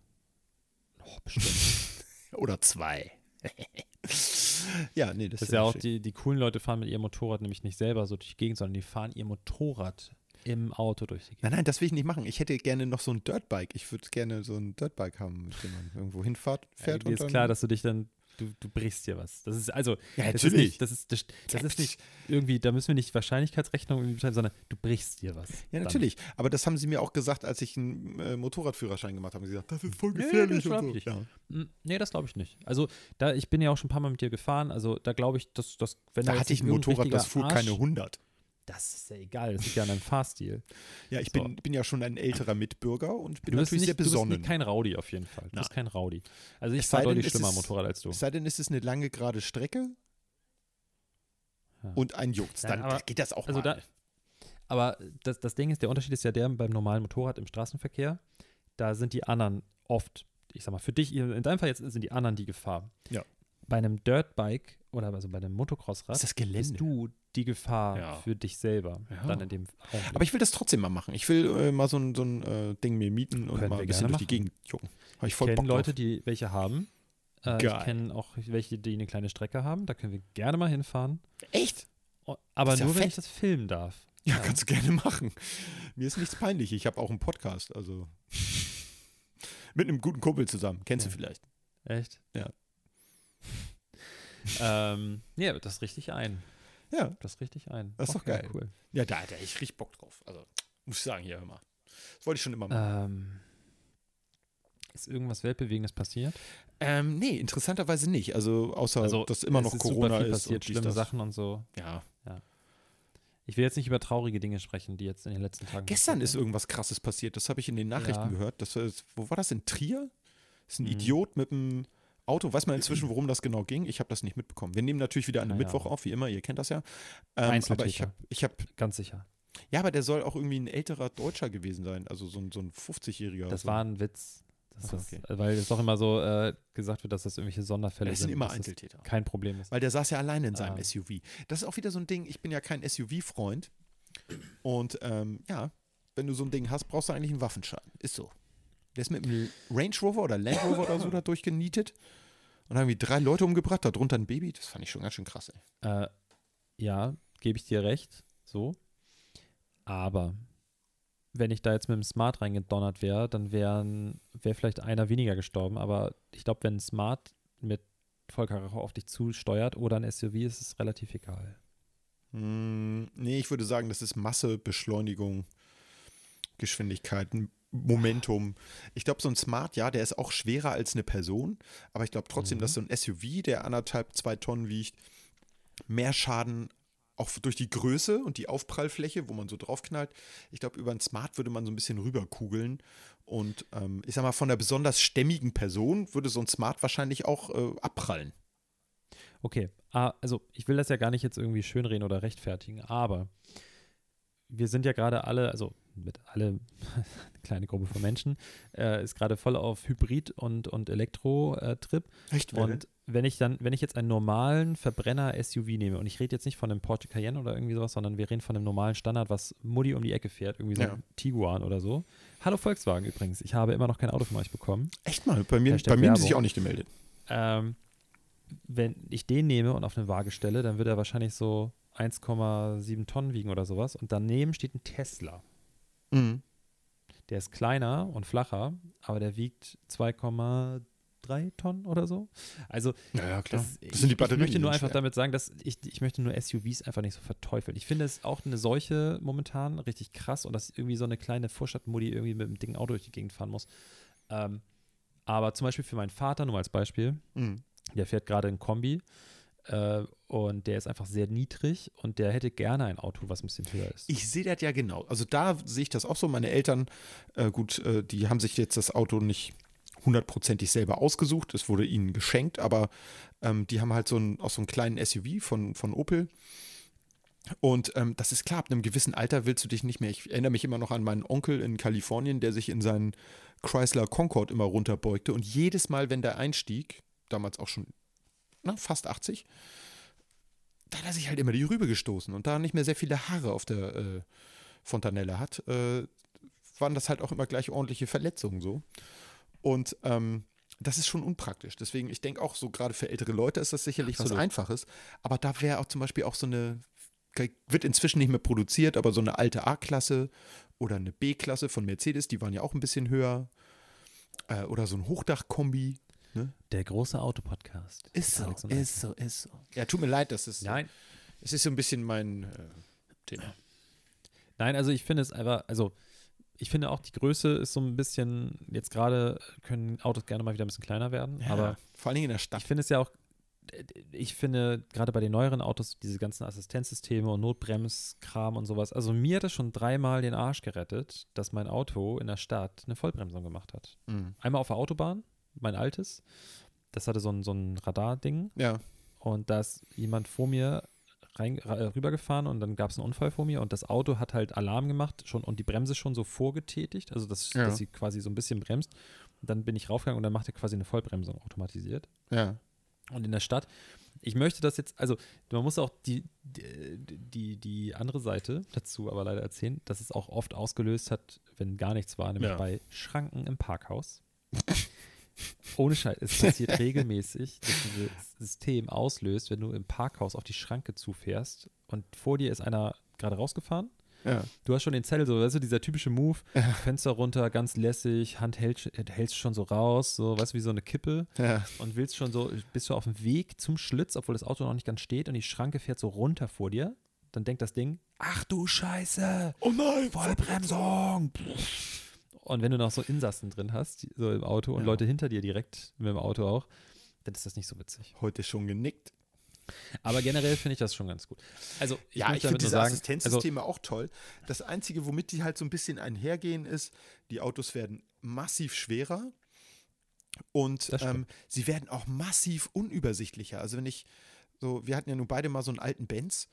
Oh, bestimmt. [laughs] Oder zwei. [laughs] ja, nee, das, Das ist ja auch, schick. die, die coolen Leute fahren mit ihrem Motorrad nämlich nicht selber so durch die Gegend, sondern die fahren ihr Motorrad im Auto durch die Gegend. Nein, nein, das will ich nicht machen. Ich hätte gerne noch so ein Dirtbike. Ich würde gerne so ein Dirtbike haben, mit dem man irgendwo hinfährt. Fährt Ja, mir ist klar, dass du dich dann, du, du brichst dir was. Das ist also, Ja, das ist natürlich. nicht, das ist, das, das ist nicht irgendwie, da müssen wir nicht Wahrscheinlichkeitsrechnung betreiben, sondern du brichst dir was. Ja, dann. natürlich. Aber das haben sie mir auch gesagt, als ich einen äh, Motorradführerschein gemacht habe. Sie gesagt, das ist voll Nee, gefährlich. das glaub und so. Ja. Mm, Nee, das glaube ich nicht. Also, da, ich bin ja auch schon ein paar Mal mit dir gefahren, also da glaube ich, dass, dass wenn Da jetzt hatte ich ein Motorrad, das fuhr Arsch- keine 100. Das ist ja egal, das liegt ja an deinem Fahrstil. Ja, ich So. bin, bin ja schon ein älterer Mitbürger und bin Du bist, natürlich nicht, sehr du bist besonnen. kein Rowdy auf jeden Fall. Du bist Nein. kein Rowdy. Also ich Es fahre deutlich es schlimmer ist- Motorrad als du. Es sei denn, es ist eine lange gerade Strecke Ja. und ein Jucks. Dann aber- geht das auch Also mal. da, aber das, das Ding ist, der Unterschied ist ja der beim normalen Motorrad im Straßenverkehr, da sind die anderen oft, ich sag mal, für dich, in deinem Fall jetzt sind die anderen die Gefahr. Ja. Bei einem Dirtbike oder also bei einem Motocrossrad ist das bist Gelände. du die Gefahr Ja. für dich selber. Ja. Dann in dem Augenblick. Aber ich will das trotzdem mal machen. Ich will äh, mal so ein, so ein äh, Ding mir mieten und Können mal ein bisschen durch die machen. Gegend jucken. Habe ich ich kenne Leute, drauf. die welche haben. Äh, ich Geil. kenne auch welche, die eine kleine Strecke haben. Da können wir gerne mal hinfahren. Echt? Aber ja nur, wenn fett. ich das filmen darf. Ja, kannst du gerne machen. Mir ist nichts peinlich. Ich habe auch einen Podcast, also mit einem guten Kumpel zusammen. Kennst Ja. du vielleicht? Echt? Ja. [laughs] ähm, ja, das richtig ein. Ja. Das richtig ein. Das ist doch Okay, geil. Cool. Ja, da hätte ich richtig Bock drauf. Also, muss ich sagen, hier, hör mal. Das wollte ich schon immer machen. Ähm, ist irgendwas Weltbewegendes passiert? Ähm, nee, interessanterweise nicht. Also, außer, dass immer noch ist Corona super viel ist. passiert, und schlimme das. Sachen und so. Ja. Ich will jetzt nicht über traurige Dinge sprechen, die jetzt in den letzten Tagen Gestern ist irgendwas Krasses passiert. Das habe ich in den Nachrichten Ja. gehört. Das ist, wo war das? In Trier? Das ist ein Mhm. Idiot mit einem Auto. Weiß man inzwischen, worum das genau ging? Ich habe das nicht mitbekommen. Wir nehmen natürlich wieder an Ah, ja. Mittwoch auf, wie immer. Ihr kennt das ja. Ähm, aber ich habe, ich sind. Ganz sicher. ja, aber der soll auch irgendwie ein älterer Deutscher gewesen sein. Also so ein, so ein 50-Jähriger. Das so. war ein Witz. Das Ach so, ist, okay. Weil es doch immer so äh, gesagt wird, dass das irgendwelche Sonderfälle das sind. sind immer Einzeltäter. Kein Problem ist. Weil der saß ja alleine in seinem Ah. SUV. Das ist auch wieder so ein Ding, ich bin ja kein SUV-Freund. Und ähm, ja, wenn du so ein Ding hast, brauchst du eigentlich einen Waffenschein. Ist so. Der ist mit einem Range Rover oder Land Rover oder so da durchgenietet und haben irgendwie drei Leute umgebracht, darunter ein Baby. Das fand ich schon ganz schön krass, ey. Äh, ja, gebe ich dir recht. So. Aber wenn ich da jetzt mit dem Smart reingedonnert wäre, dann wäre wär vielleicht einer weniger gestorben. Aber ich glaube, wenn ein Smart mit Vollkaracho auf dich zusteuert oder ein SUV, ist es relativ egal. Hm, nee, ich würde sagen, das ist Masse, Beschleunigung, Geschwindigkeit, ein Momentum. Ich glaube, so ein Smart, ja, der ist auch schwerer als eine Person, aber ich glaube trotzdem, Mhm. dass so ein SUV, der anderthalb, zwei Tonnen wiegt, mehr Schaden auch durch die Größe und die Aufprallfläche, wo man so draufknallt. Ich glaube, über ein Smart würde man so ein bisschen rüberkugeln. Und ähm, ich sag mal, von einer besonders stämmigen Person würde so ein Smart wahrscheinlich auch äh, abprallen. Okay, ah, also ich will das ja gar nicht jetzt irgendwie schönreden oder rechtfertigen, aber wir sind ja gerade alle, also mit alle, eine [laughs] kleine Gruppe von Menschen, äh, ist gerade voll auf Hybrid- und, und Elektro-Trip. Echt? Und wenn ich dann, wenn ich jetzt einen normalen Verbrenner-SUV nehme, und ich rede jetzt nicht von einem Porsche Cayenne oder irgendwie sowas, sondern wir reden von einem normalen Standard, was Mutti um die Ecke fährt, irgendwie so Ja. ein Tiguan oder so. Hallo Volkswagen übrigens, ich habe immer noch kein Auto von euch bekommen. Echt mal, bei mir, Hashtag bei mir haben sie sich auch nicht gemeldet. Ähm, wenn ich den nehme und auf eine Waage stelle, dann wird er wahrscheinlich so 1,7 Tonnen wiegen oder sowas. Und daneben steht ein Tesla. Mhm. Der ist kleiner und flacher, aber der wiegt 2,3 Tonnen oder so. Also Ja, ja, klar. das, Das, sind die ich, Batterien. ich möchte nur einfach schwer. damit sagen, dass ich, ich möchte nur SUVs einfach nicht so verteufeln. Ich finde es auch eine Seuche momentan richtig krass und dass irgendwie so eine kleine Vorstadtmodi irgendwie mit einem dicken Auto durch die Gegend fahren muss. Ähm, aber zum Beispiel für meinen Vater, nur als Beispiel, Mhm. der fährt gerade ein Kombi. Äh, und der ist einfach sehr niedrig und der hätte gerne ein Auto, was ein bisschen höher ist. Ich sehe das ja genau. Also da sehe ich das auch so. Meine Eltern, äh, gut, äh, die haben sich jetzt das Auto nicht hundertprozentig selber ausgesucht. Es wurde ihnen geschenkt, aber ähm, die haben halt so ein, auch so einen kleinen SUV von, von Opel. Und ähm, das ist klar, ab einem gewissen Alter willst du dich nicht mehr. Ich erinnere mich immer noch an meinen Onkel in Kalifornien, der sich in seinen Chrysler Concorde immer runterbeugte. Und jedes Mal, wenn der einstieg, damals auch schon na, fast 80, da hat er sich halt immer die Rübe gestoßen. Und da er nicht mehr sehr viele Haare auf der äh, Fontanelle hat, äh, waren das halt auch immer gleich ordentliche Verletzungen so. Und ähm, das ist schon unpraktisch. Deswegen, ich denke auch so, gerade für ältere Leute ist das sicherlich Absolut. was Einfaches. Aber da wäre auch zum Beispiel auch so eine, wird inzwischen nicht mehr produziert, aber so eine alte A-Klasse oder eine B-Klasse von Mercedes, die waren ja auch ein bisschen höher. Äh, oder so ein Hochdach-Kombi. Der große Autopodcast. Ist so, ist so, ist so. Ja, tut mir leid, das ist, Nein, es ist so ein bisschen mein äh, Thema. Nein, also ich finde es einfach, also ich finde auch die Größe ist so ein bisschen, jetzt gerade können Autos gerne mal wieder ein bisschen kleiner werden, aber vor allen Dingen in der Stadt. ich finde es ja auch, ich finde gerade bei den neueren Autos diese ganzen Assistenzsysteme und Notbremskram und sowas, also mir hat es schon dreimal den Arsch gerettet, dass mein Auto in der Stadt eine Vollbremsung gemacht hat. Mhm. Einmal auf der Autobahn, mein altes, das hatte so ein, so ein Radarding Ja, und da ist jemand vor mir rein, ra- rübergefahren und dann gab es einen Unfall vor mir und das Auto hat halt Alarm gemacht schon und die Bremse schon so vorgetätigt, also dass, Ja. dass sie quasi so ein bisschen bremst. Und dann bin ich raufgegangen und dann macht er quasi eine Vollbremsung automatisiert. ja. Und in der Stadt, ich möchte das jetzt, also man muss auch die, die, die, die andere Seite dazu aber leider erzählen, dass es auch oft ausgelöst hat, wenn gar nichts war, nämlich Ja. bei Schranken im Parkhaus. [laughs] Ohne Scheiß, es passiert [laughs] regelmäßig, dass dieses System auslöst, wenn du im Parkhaus auf die Schranke zufährst und vor dir ist einer gerade rausgefahren. Ja. Du hast schon den Zettel, so, weißt du, dieser typische Move, Fenster runter, ganz lässig, Hand hält, hältst schon so raus, so, weißt du, wie so eine Kippe Ja. und willst schon so, bist du auf dem Weg zum Schlitz, obwohl das Auto noch nicht ganz steht und die Schranke fährt so runter vor dir, dann denkt das Ding, ach du Scheiße, Oh nein, Vollbremsung. Und wenn du noch so Insassen drin hast, so im Auto und Ja. Leute hinter dir direkt mit dem Auto auch, dann ist das nicht so witzig. Heute schon genickt. Aber generell finde ich das schon ganz gut. Also, ich ja, ich finde diese sagen, also, Assistenzsysteme auch toll. Das Einzige, womit die halt so ein bisschen einhergehen, ist, die Autos werden massiv schwerer und ähm, sie werden auch massiv unübersichtlicher. Also wenn ich so, wir hatten ja nun beide mal so einen alten Benz.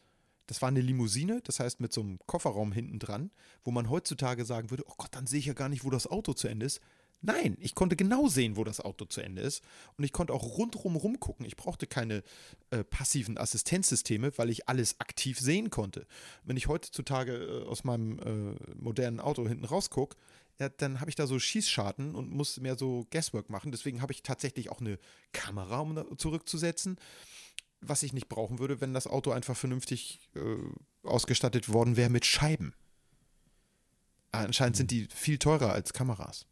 Das war eine Limousine, das heißt mit so einem Kofferraum hinten dran, wo man heutzutage sagen würde, oh Gott, dann sehe ich ja gar nicht, wo das Auto zu Ende ist. Nein, ich konnte genau sehen, wo das Auto zu Ende ist. Und ich konnte auch rundrum rumgucken. Ich brauchte keine äh, passiven Assistenzsysteme, weil ich alles aktiv sehen konnte. Wenn ich heutzutage äh, aus meinem äh, modernen Auto hinten rausgucke, ja, dann habe ich da so Schießscharten und muss mehr so Guesswork machen. Deswegen habe ich tatsächlich auch eine Kamera, um zurückzusetzen, was ich nicht brauchen würde, wenn das Auto einfach vernünftig äh, ausgestattet worden wäre mit Scheiben. Anscheinend sind die viel teurer als Kameras.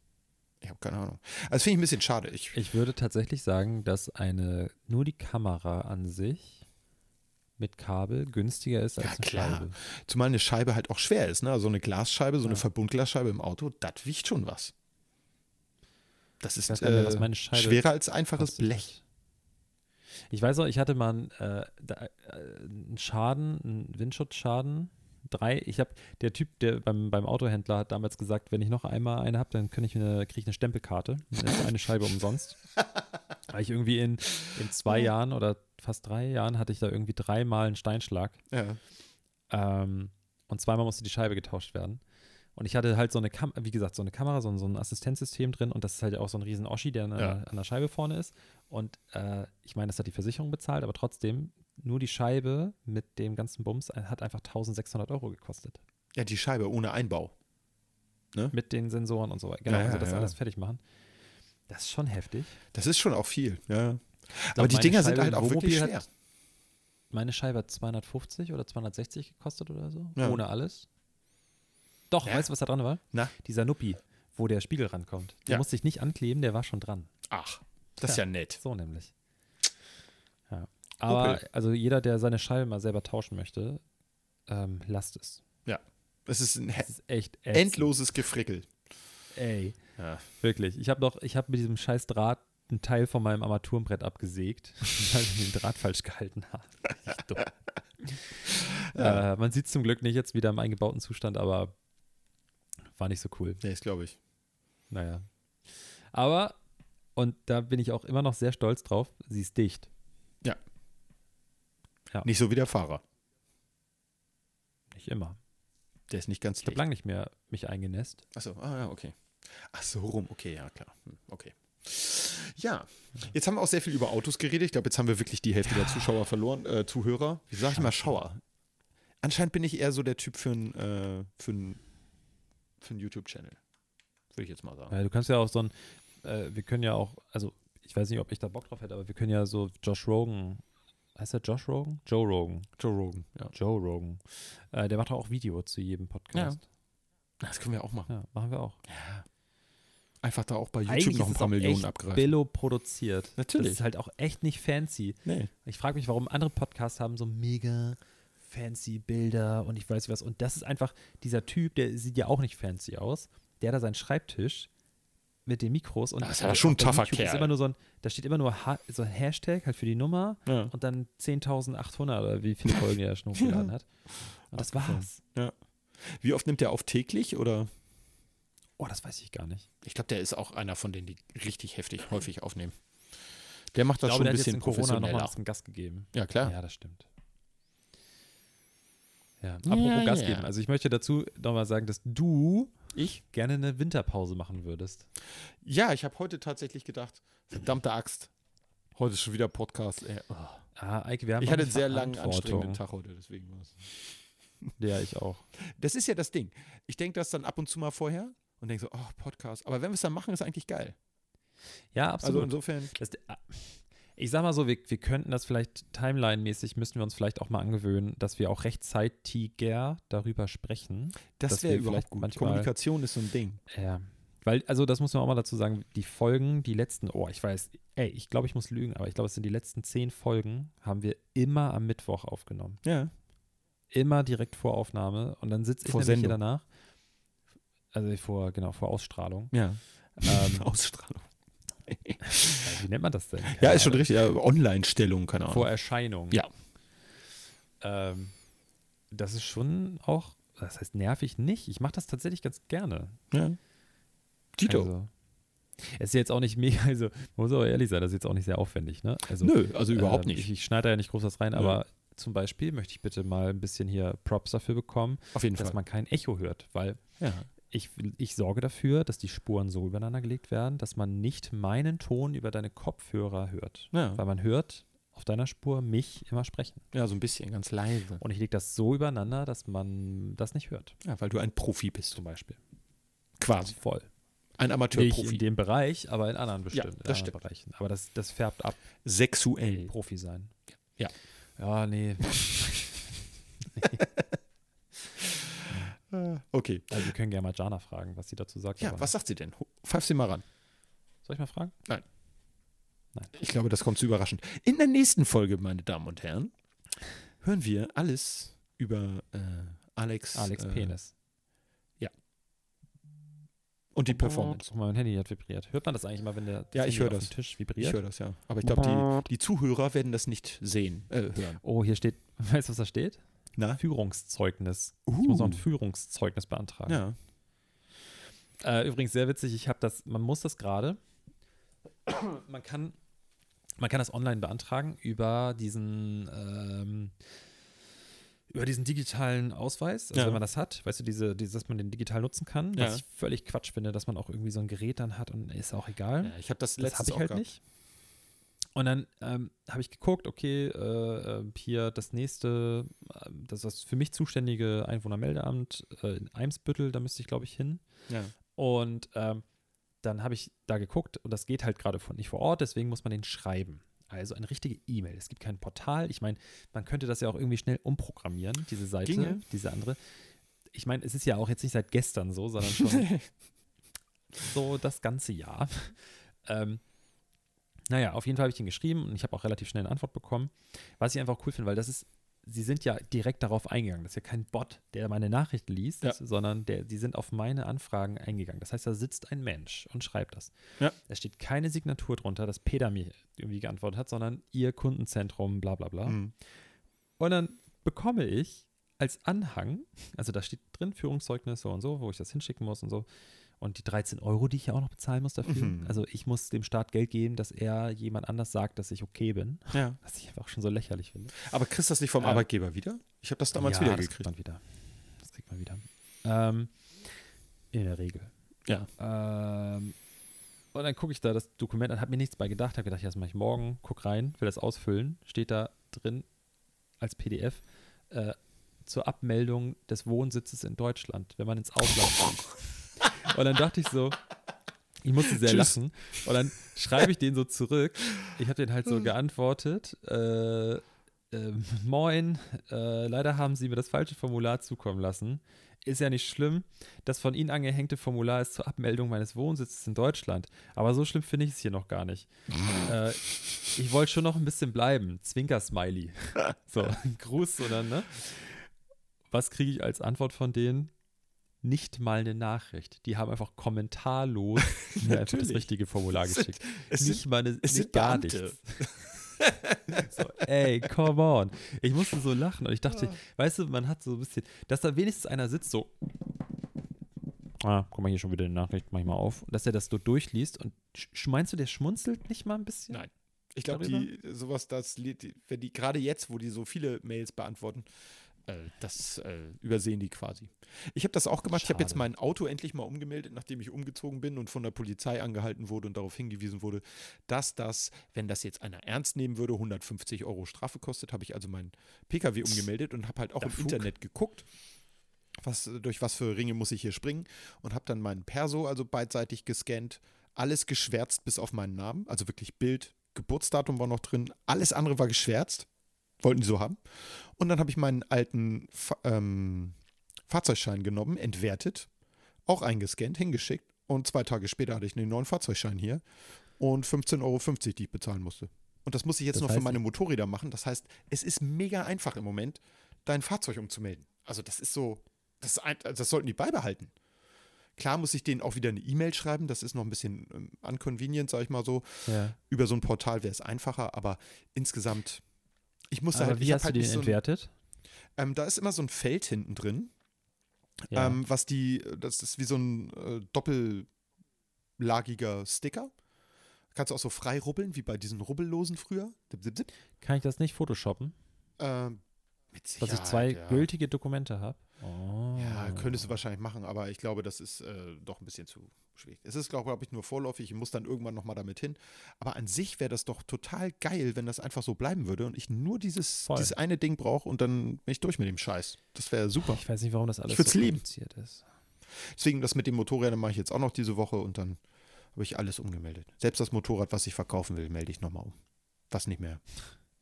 Ich habe keine Ahnung. Also finde ich ein bisschen schade. Ich, ich würde tatsächlich sagen, dass eine, nur die Kamera an sich mit Kabel günstiger ist als Ja, eine klar. Scheibe. Zumal eine Scheibe halt auch schwer ist, ne? So eine Glasscheibe, so eine Ja. Verbundglasscheibe im Auto, das wiegt schon was. Das ist äh, schwerer als einfaches Blech. Ich weiß auch, ich hatte mal einen, äh, äh, einen Schaden, einen Windschutzschaden. Drei, ich habe, der Typ, der beim, beim Autohändler hat damals gesagt, wenn ich noch einmal eine habe, dann kann ich eine, kriege ich eine Stempelkarte. Dann ist eine Scheibe umsonst. [laughs] Weil ich irgendwie in, in zwei Jahren oder fast drei Jahren hatte ich da irgendwie dreimal einen Steinschlag. Ja. Ähm, und zweimal musste die Scheibe getauscht werden. Und ich hatte halt so eine Kam wie gesagt, so eine Kamera, so ein, so ein Assistenzsystem drin und das ist halt auch so ein riesen Oschi, der an, der- Ja. an der Scheibe vorne ist. Und äh, ich meine, das hat die Versicherung bezahlt, aber trotzdem, nur die Scheibe mit dem ganzen Bums äh, hat einfach 1600 Euro gekostet. ja, die Scheibe ohne Einbau. Mit den Sensoren und so weiter. Genau, Ja, ja, also das alles fertig machen. Das ist schon heftig. Das ist schon auch viel, ja. Glaub, Aber die Dinger sind Scheibe halt im auch wirklich schwer. Hat, meine Scheibe hat 250 oder 260 gekostet oder so. Ohne alles. Doch, Ja. weißt du, was da dran war? Na? Dieser Nuppi, wo der Spiegel rankommt. Der Ja. musste ich nicht ankleben, der war schon dran. Ach, das ist ja nett. So nämlich. Ja. Aber Opel. also jeder, der seine Scheibe mal selber tauschen möchte, ähm, lasst es. Es ist ein he- ist echt ätzend. endloses Gefrickel. Ey, Ja. wirklich. Ich habe doch, ich habe mit diesem scheiß Draht einen Teil von meinem Armaturenbrett abgesägt, [laughs] weil ich den Draht falsch gehalten habe. Richtig dumm. [laughs] Ja. Äh, man sieht es zum Glück nicht jetzt wieder im eingebauten Zustand, aber war nicht so cool. Nee, das glaube ich. Naja. Aber, und da bin ich auch immer noch sehr stolz drauf, sie ist dicht. Ja. Nicht so wie der Fahrer. Nicht immer. Der ist nicht ganz Ich habe lange nicht mehr mich eingenässt. Achso, ah ja, okay. Ach so rum, okay, ja, klar. Hm, Okay. Ja, jetzt haben wir auch sehr viel über Autos geredet. Ich glaube, jetzt haben wir wirklich die Hälfte der Zuschauer verloren, äh, Zuhörer. Wie sage ich mal, Schauer? Anscheinend bin ich eher so der Typ für einen äh, für ein, für ein YouTube-Channel. Würde ich jetzt mal sagen. Ja, du kannst ja auch so ein, äh, wir können ja auch, also ich weiß nicht, ob ich da Bock drauf hätte, aber wir können ja so Josh Rogan, heißt der Josh Rogan? Joe Rogan. Joe Rogan, ja. Joe Rogan. Äh, der macht auch Video zu jedem Podcast. Das können wir auch machen. Ja, machen wir auch. Einfach da auch bei YouTube Eigentlich noch ein paar auch Millionen abgreifen. Billo produziert. Natürlich. Das ist halt auch echt nicht fancy. Nee. Ich frage mich, warum andere Podcasts haben so mega fancy Bilder und ich weiß was. Und das ist einfach dieser Typ, der sieht ja auch nicht fancy aus. Der da seinen Schreibtisch mit den Mikros und Das ist aber schon ein tougher YouTube Kerl. Ist immer nur so ein, da steht immer nur ha so ein Hashtag halt für die Nummer Ja. und dann 10.800 oder wie viele Folgen er schon [laughs] hochgeladen hat. Und das war's. Wie oft nimmt der auf täglich oder? Oh, das weiß ich gar nicht. Ich glaube, der ist auch einer von denen, die richtig heftig häufig aufnehmen. Der macht das glaube, schon ein hat jetzt bisschen in Corona nochmal professioneller. einen Gast gegeben. Ja, klar. Ja, das stimmt. Ja, apropos Ja, Gas ja. geben. Also ich möchte dazu nochmal sagen, dass du Ich? gerne eine Winterpause machen würdest. Ja, ich habe heute tatsächlich gedacht, verdammte Axt. Heute ist schon wieder Podcast. Ey. Oh. Ah, Eike, wir haben Ich hatte eine einen sehr langen, anstrengenden Tag heute, deswegen war's. [laughs] Ja, ich auch. Das ist ja das Ding. Ich denke das dann ab und zu mal vorher und denke so, oh, Podcast. Aber wenn wir es dann machen, ist eigentlich geil. Ja, Also absolut. insofern, Das, ah, ich sag mal so, wir, wir könnten das vielleicht Timeline-mäßig, müssten wir uns vielleicht auch mal angewöhnen, dass wir auch rechtzeitiger darüber sprechen. das wäre überhaupt gut. manchmal- Kommunikation ist so ein Ding. Ja. Weil, also das muss man auch mal dazu sagen, die Folgen, die letzten, oh, ich weiß, ey, ich glaube, ich muss lügen, aber ich glaube, es sind die letzten zehn Folgen, haben wir immer am Mittwoch aufgenommen. Ja. Immer direkt vor Aufnahme und dann sitze ich Vor nämlich hier danach. Also vor, genau, vor Ausstrahlung. Ja. Ähm, [laughs] Ausstrahlung. Wie nennt man das denn? Ja, ist schon Keine richtig. Ja, Online-Stellung, keine Ahnung. Vor Erscheinung. Ja. Ähm, das ist schon auch, das heißt nervig nicht. Ich mache das tatsächlich ganz gerne. Ja. Tito. Also, es ist jetzt auch nicht mega, also muss aber ehrlich sein, das ist jetzt auch nicht sehr aufwendig, ne? Also, Nö, also überhaupt ähm, nicht. Ich, ich schneide da ja nicht groß was rein, Nö. aber zum Beispiel möchte ich bitte mal ein bisschen hier Props dafür bekommen, Auf jeden dass Fall. man kein Echo hört, weil Ja. Ich, ich sorge dafür, dass die Spuren so übereinander gelegt werden, dass man nicht meinen Ton über deine Kopfhörer hört. Ja. Weil man hört auf deiner Spur mich immer sprechen. ja, so ein bisschen, ganz leise. Und ich lege das so übereinander, dass man das nicht hört, Ja, weil du ein Profi bist. zum Beispiel. Quasi. Voll. Ein Nicht Amateurprofi. in dem Bereich, aber in anderen bestimmt. in das anderen stimmt. Bereichen. Aber das, das färbt ab, Sexuell. Profi sein. Ja. Ja, nee. [laughs] [laughs] Okay. Also wir können gerne mal Jana fragen, was sie dazu sagt. Ja, was sagt sie denn? Pfeif sie mal ran. Soll ich mal fragen? Ich glaube, das kommt zu überraschend. In der nächsten Folge, meine Damen und Herren, hören wir alles über äh, Alex, Alex äh, Penis. und die Performance. Oh, mein Handy hat vibriert. Hört man das eigentlich mal, wenn der Ja, ich Handy höre auf das. dem Tisch Ich vibriert? höre das ja. Aber ich glaube, die, die Zuhörer werden das nicht sehen, äh, hören. Oh, hier steht, [laughs] weißt du, was da steht? Na? Führungszeugnis. Ich muss noch ein Uh, Führungszeugnis beantragen. ja. Äh, übrigens sehr witzig, ich habe das, man muss das gerade, man kann, man kann das online beantragen über diesen, ähm, über diesen digitalen Ausweis, also Ja. wenn man das hat, weißt du, diese, diese, dass man den digital nutzen kann, was Ja. ich völlig Quatsch finde, dass man auch irgendwie so ein Gerät dann hat und ist auch egal. ja ich habe das Das letztes habe ich auch halt gehabt. nicht. Und dann ähm, habe ich geguckt, okay, äh, äh, hier das nächste, äh, das ist das für mich zuständige Einwohnermeldeamt äh, in Eimsbüttel, da müsste ich, glaube ich, hin. Ja. Und ähm, dann habe ich da geguckt und das geht halt gerade von nicht vor Ort, deswegen muss man den schreiben. Also eine richtige E-Mail. Es gibt kein Portal. Ich meine, man könnte das ja auch irgendwie schnell umprogrammieren, diese Seite, Ginge. diese andere. Ich meine, es ist ja auch jetzt nicht seit gestern so, sondern schon [laughs] so das ganze Jahr. Ähm, naja, auf jeden Fall habe ich ihn geschrieben und ich habe auch relativ schnell eine Antwort bekommen. Was ich einfach cool finde, weil das ist sie sind ja direkt darauf eingegangen. Das ist ja kein Bot, der meine Nachrichten liest, Ja. sondern der, die sind auf meine Anfragen eingegangen. Das heißt, da sitzt ein Mensch und schreibt das. Ja. Da steht keine Signatur drunter, dass Peter mir irgendwie geantwortet hat, sondern ihr Kundenzentrum, bla bla bla. Mhm. Und dann bekomme ich als Anhang, also da steht drin Führungszeugnis so und so, wo ich das hinschicken muss und so. Und die 13 Euro, die ich ja auch noch bezahlen muss dafür. Mhm. Also ich muss dem Staat Geld geben, dass er jemand anders sagt, dass ich okay bin. Ja. [laughs] Was ich einfach schon so lächerlich finde. Aber kriegst du das nicht vom Äh, Arbeitgeber wieder? Ich habe das damals ja, wieder das kriegt man wieder. Das kriegt man wieder. Ähm, in der Regel. Ja. Ähm, und dann gucke ich da das Dokument an, habe mir nichts bei gedacht, habe gedacht, ja, das mache ich morgen, guck rein, will das ausfüllen. Steht da drin als PDF äh, zur Abmeldung des Wohnsitzes in Deutschland, wenn man ins Ausland kommt. [laughs] Und dann dachte ich so, ich musste sehr Tschüss. lachen. Und dann schreibe ich den so zurück. Ich habe den halt Hm. so geantwortet. Äh, äh, moin, äh, leider haben Sie mir das falsche Formular zukommen lassen. Ist ja nicht schlimm. Das von Ihnen angehängte Formular ist zur Abmeldung meines Wohnsitzes in Deutschland. Aber so schlimm finde ich es hier noch gar nicht. [laughs] äh, ich wollte schon noch ein bisschen bleiben. Zwinker-Smiley. [laughs] so, Gruß oder ne? Was kriege ich als Antwort von denen? Nicht mal eine Nachricht. Die haben einfach kommentarlos [laughs] mir einfach das richtige Formular Es sind- geschickt. es nicht mal eine, es sind gar Beamte. nichts. [laughs] so, ey, come on. Ich musste so lachen und ich dachte, Ah. weißt du, man hat so ein bisschen, dass da wenigstens einer sitzt, so. Ah, guck mal hier schon wieder die Nachricht, mach ich mal auf. Dass er das so durchliest und sch meinst du, der schmunzelt nicht mal ein bisschen? Nein. Ich glaube, die sowas, das, die, wenn die gerade jetzt, wo die so viele Mails beantworten, das äh, übersehen die quasi. Ich habe das auch gemacht. Ich habe jetzt Schade. mein Auto endlich mal umgemeldet, nachdem ich umgezogen bin und von der Polizei angehalten wurde und darauf hingewiesen wurde, dass das, wenn das jetzt einer ernst nehmen würde, 150 Euro Strafe kostet. Habe ich also meinen PKW umgemeldet und habe halt auch Der im Fug. Internet geguckt. Was, durch was für Ringe muss ich hier springen und habe dann meinen Perso also beidseitig gescannt, alles geschwärzt bis auf meinen Namen, also wirklich Bild, Geburtsdatum war noch drin, alles andere war geschwärzt, wollten die so haben. Und dann habe ich meinen alten Fa ähm, Fahrzeugschein genommen, entwertet, auch eingescannt, hingeschickt und zwei Tage später hatte ich einen neuen Fahrzeugschein hier und 15,50 Euro, die ich bezahlen musste. Und das muss ich jetzt Das noch für meine Motorräder machen. Das heißt, es ist mega einfach im Moment, dein Fahrzeug umzumelden. Also das ist so, das, ist ein, das sollten die beibehalten. Klar muss ich denen auch wieder eine E-Mail schreiben, das ist noch ein bisschen ähm, unconvenient, sag ich mal so. Ja. Über so ein Portal wäre es einfacher, aber insgesamt, ich musste Aber halt, wie hast du halt den nicht so ein, entwertet? ähm, Da ist immer so ein Feld hinten drin, Ja. ähm, was die, das ist wie so ein äh, doppellagiger Sticker. Kannst du auch so frei rubbeln, wie bei diesen Rubbellosen früher. Zip, zip, zip. Kann ich das nicht photoshoppen? Ähm, mit Dass ich zwei ja. gültige Dokumente habe? Oh. Ja, könntest du wahrscheinlich machen, aber ich glaube, das ist äh, doch ein bisschen zu schwierig. Es ist, glaube ich, nur vorläufig. Ich muss dann irgendwann nochmal damit hin. Aber an sich wäre das doch total geil, wenn das einfach so bleiben würde und ich nur dieses, Voll. dieses eine Ding brauche und dann bin ich durch mit dem Scheiß. Das wäre super. Ich weiß nicht, warum das alles so lieben. kompliziert ist. Deswegen das mit den Motorrädern mache ich jetzt auch noch diese Woche und dann habe ich alles umgemeldet. Selbst das Motorrad, was ich verkaufen will, melde ich nochmal um. Was nicht mehr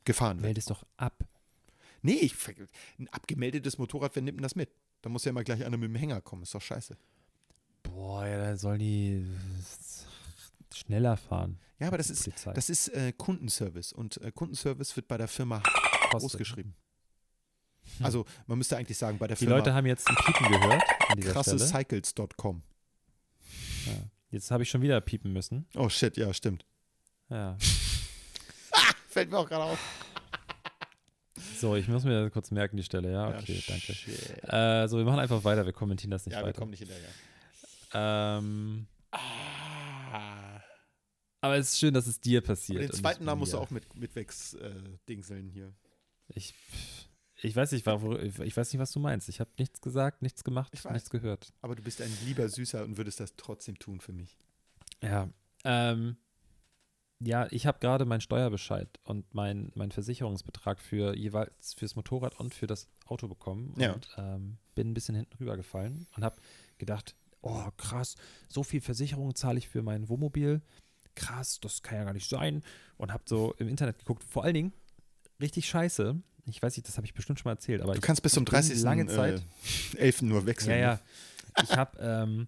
gefahren wird. Meld es doch ab. Nee, ich, ein abgemeldetes Motorrad, wer nimmt denn das mit? Da muss ja immer gleich einer mit dem Hänger kommen. Ist doch scheiße. Boah, ja, da sollen die schneller fahren. Ja, aber das ist, Polizei. das ist äh, Kundenservice und äh, Kundenservice wird bei der Firma Kostet. großgeschrieben. Hm. Also man müsste eigentlich sagen, bei der Die Firma Leute haben jetzt ein Piepen gehört krassecycles.com. Ja. Jetzt habe ich schon wieder piepen müssen. Oh shit, ja, stimmt. Ja. [laughs] Fällt mir auch gerade auf. So, ich muss mir kurz merken, die Stelle. Ja, okay, ja, danke. Äh, so, wir machen einfach weiter. Wir kommentieren das nicht Ja, wir weiter. kommen nicht hinterher. Ähm, Ah. aber es ist schön, dass es dir Aber passiert. den und zweiten Namen musst du auch mit, mitwegs äh, dingseln hier. Ich, ich weiß nicht, war- ich weiß nicht, was du meinst. Ich habe nichts gesagt, nichts gemacht, nichts gehört. Aber du bist ein lieber Süßer und würdest das trotzdem tun für mich. Ja. Ähm, ja, ich habe gerade meinen Steuerbescheid und meinen mein Versicherungsbetrag für jeweils fürs Motorrad und für das Auto bekommen Ja. und ähm, bin ein bisschen hinten rübergefallen und habe gedacht, oh krass, so viel Versicherung zahle ich für mein Wohnmobil. Krass, das kann ja gar nicht sein. Und habe so im Internet geguckt. Vor allen Dingen richtig scheiße. Ich weiß nicht, das habe ich bestimmt schon mal erzählt, aber Du ich, kannst bis zum ich bin 30. lange Zeit Äh, 11. nur wechseln. ja, ne? ja. Ich habe ähm,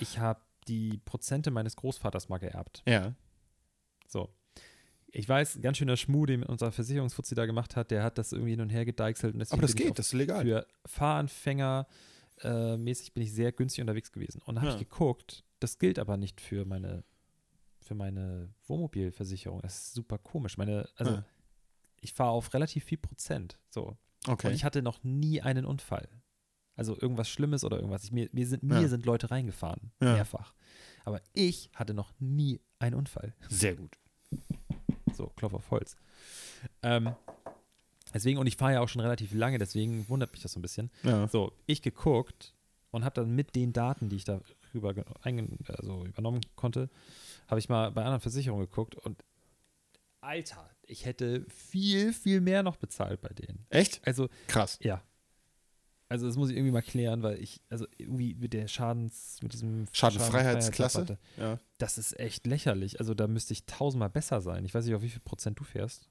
ich hab die Prozente meines Großvaters mal geerbt. Ja. So. Ich weiß, ganz schöner Schmuh, den unser Versicherungsfuzzi da gemacht hat, der hat das irgendwie hin und her gedeichselt. Und Aber das geht, das ist legal. Für Fahranfänger äh, mäßig bin ich sehr günstig unterwegs gewesen. Und habe Ja. ich geguckt, das gilt aber nicht für meine, für meine Wohnmobilversicherung. Das ist super komisch. Meine, also Ja. ich fahre auf relativ viel Prozent. So. Okay. Und ich hatte noch nie einen Unfall. Also irgendwas Schlimmes oder irgendwas. Ich, mir, mir, sind, mir Ja. sind Leute reingefahren. Mehrfach. Aber ich hatte noch nie einen Unfall. Sehr gut. So, Klopf auf Holz. Ähm, deswegen, und ich fahre ja auch schon relativ lange, deswegen wundert mich das so ein bisschen. Ja. So, ich geguckt und habe dann mit den Daten, die ich da rüber ge- einge- also übernommen konnte, habe ich mal bei anderen Versicherungen geguckt und Alter, ich hätte viel, viel mehr noch bezahlt bei denen. Echt? Also, Krass. ja. Also das muss ich irgendwie mal klären, weil ich, also irgendwie mit der Schadens, mit diesem Schadenfreiheitsklasse? Ja. Das ist echt lächerlich. Also da müsste ich tausendmal besser sein. Ich weiß nicht, auf wie viel Prozent du fährst.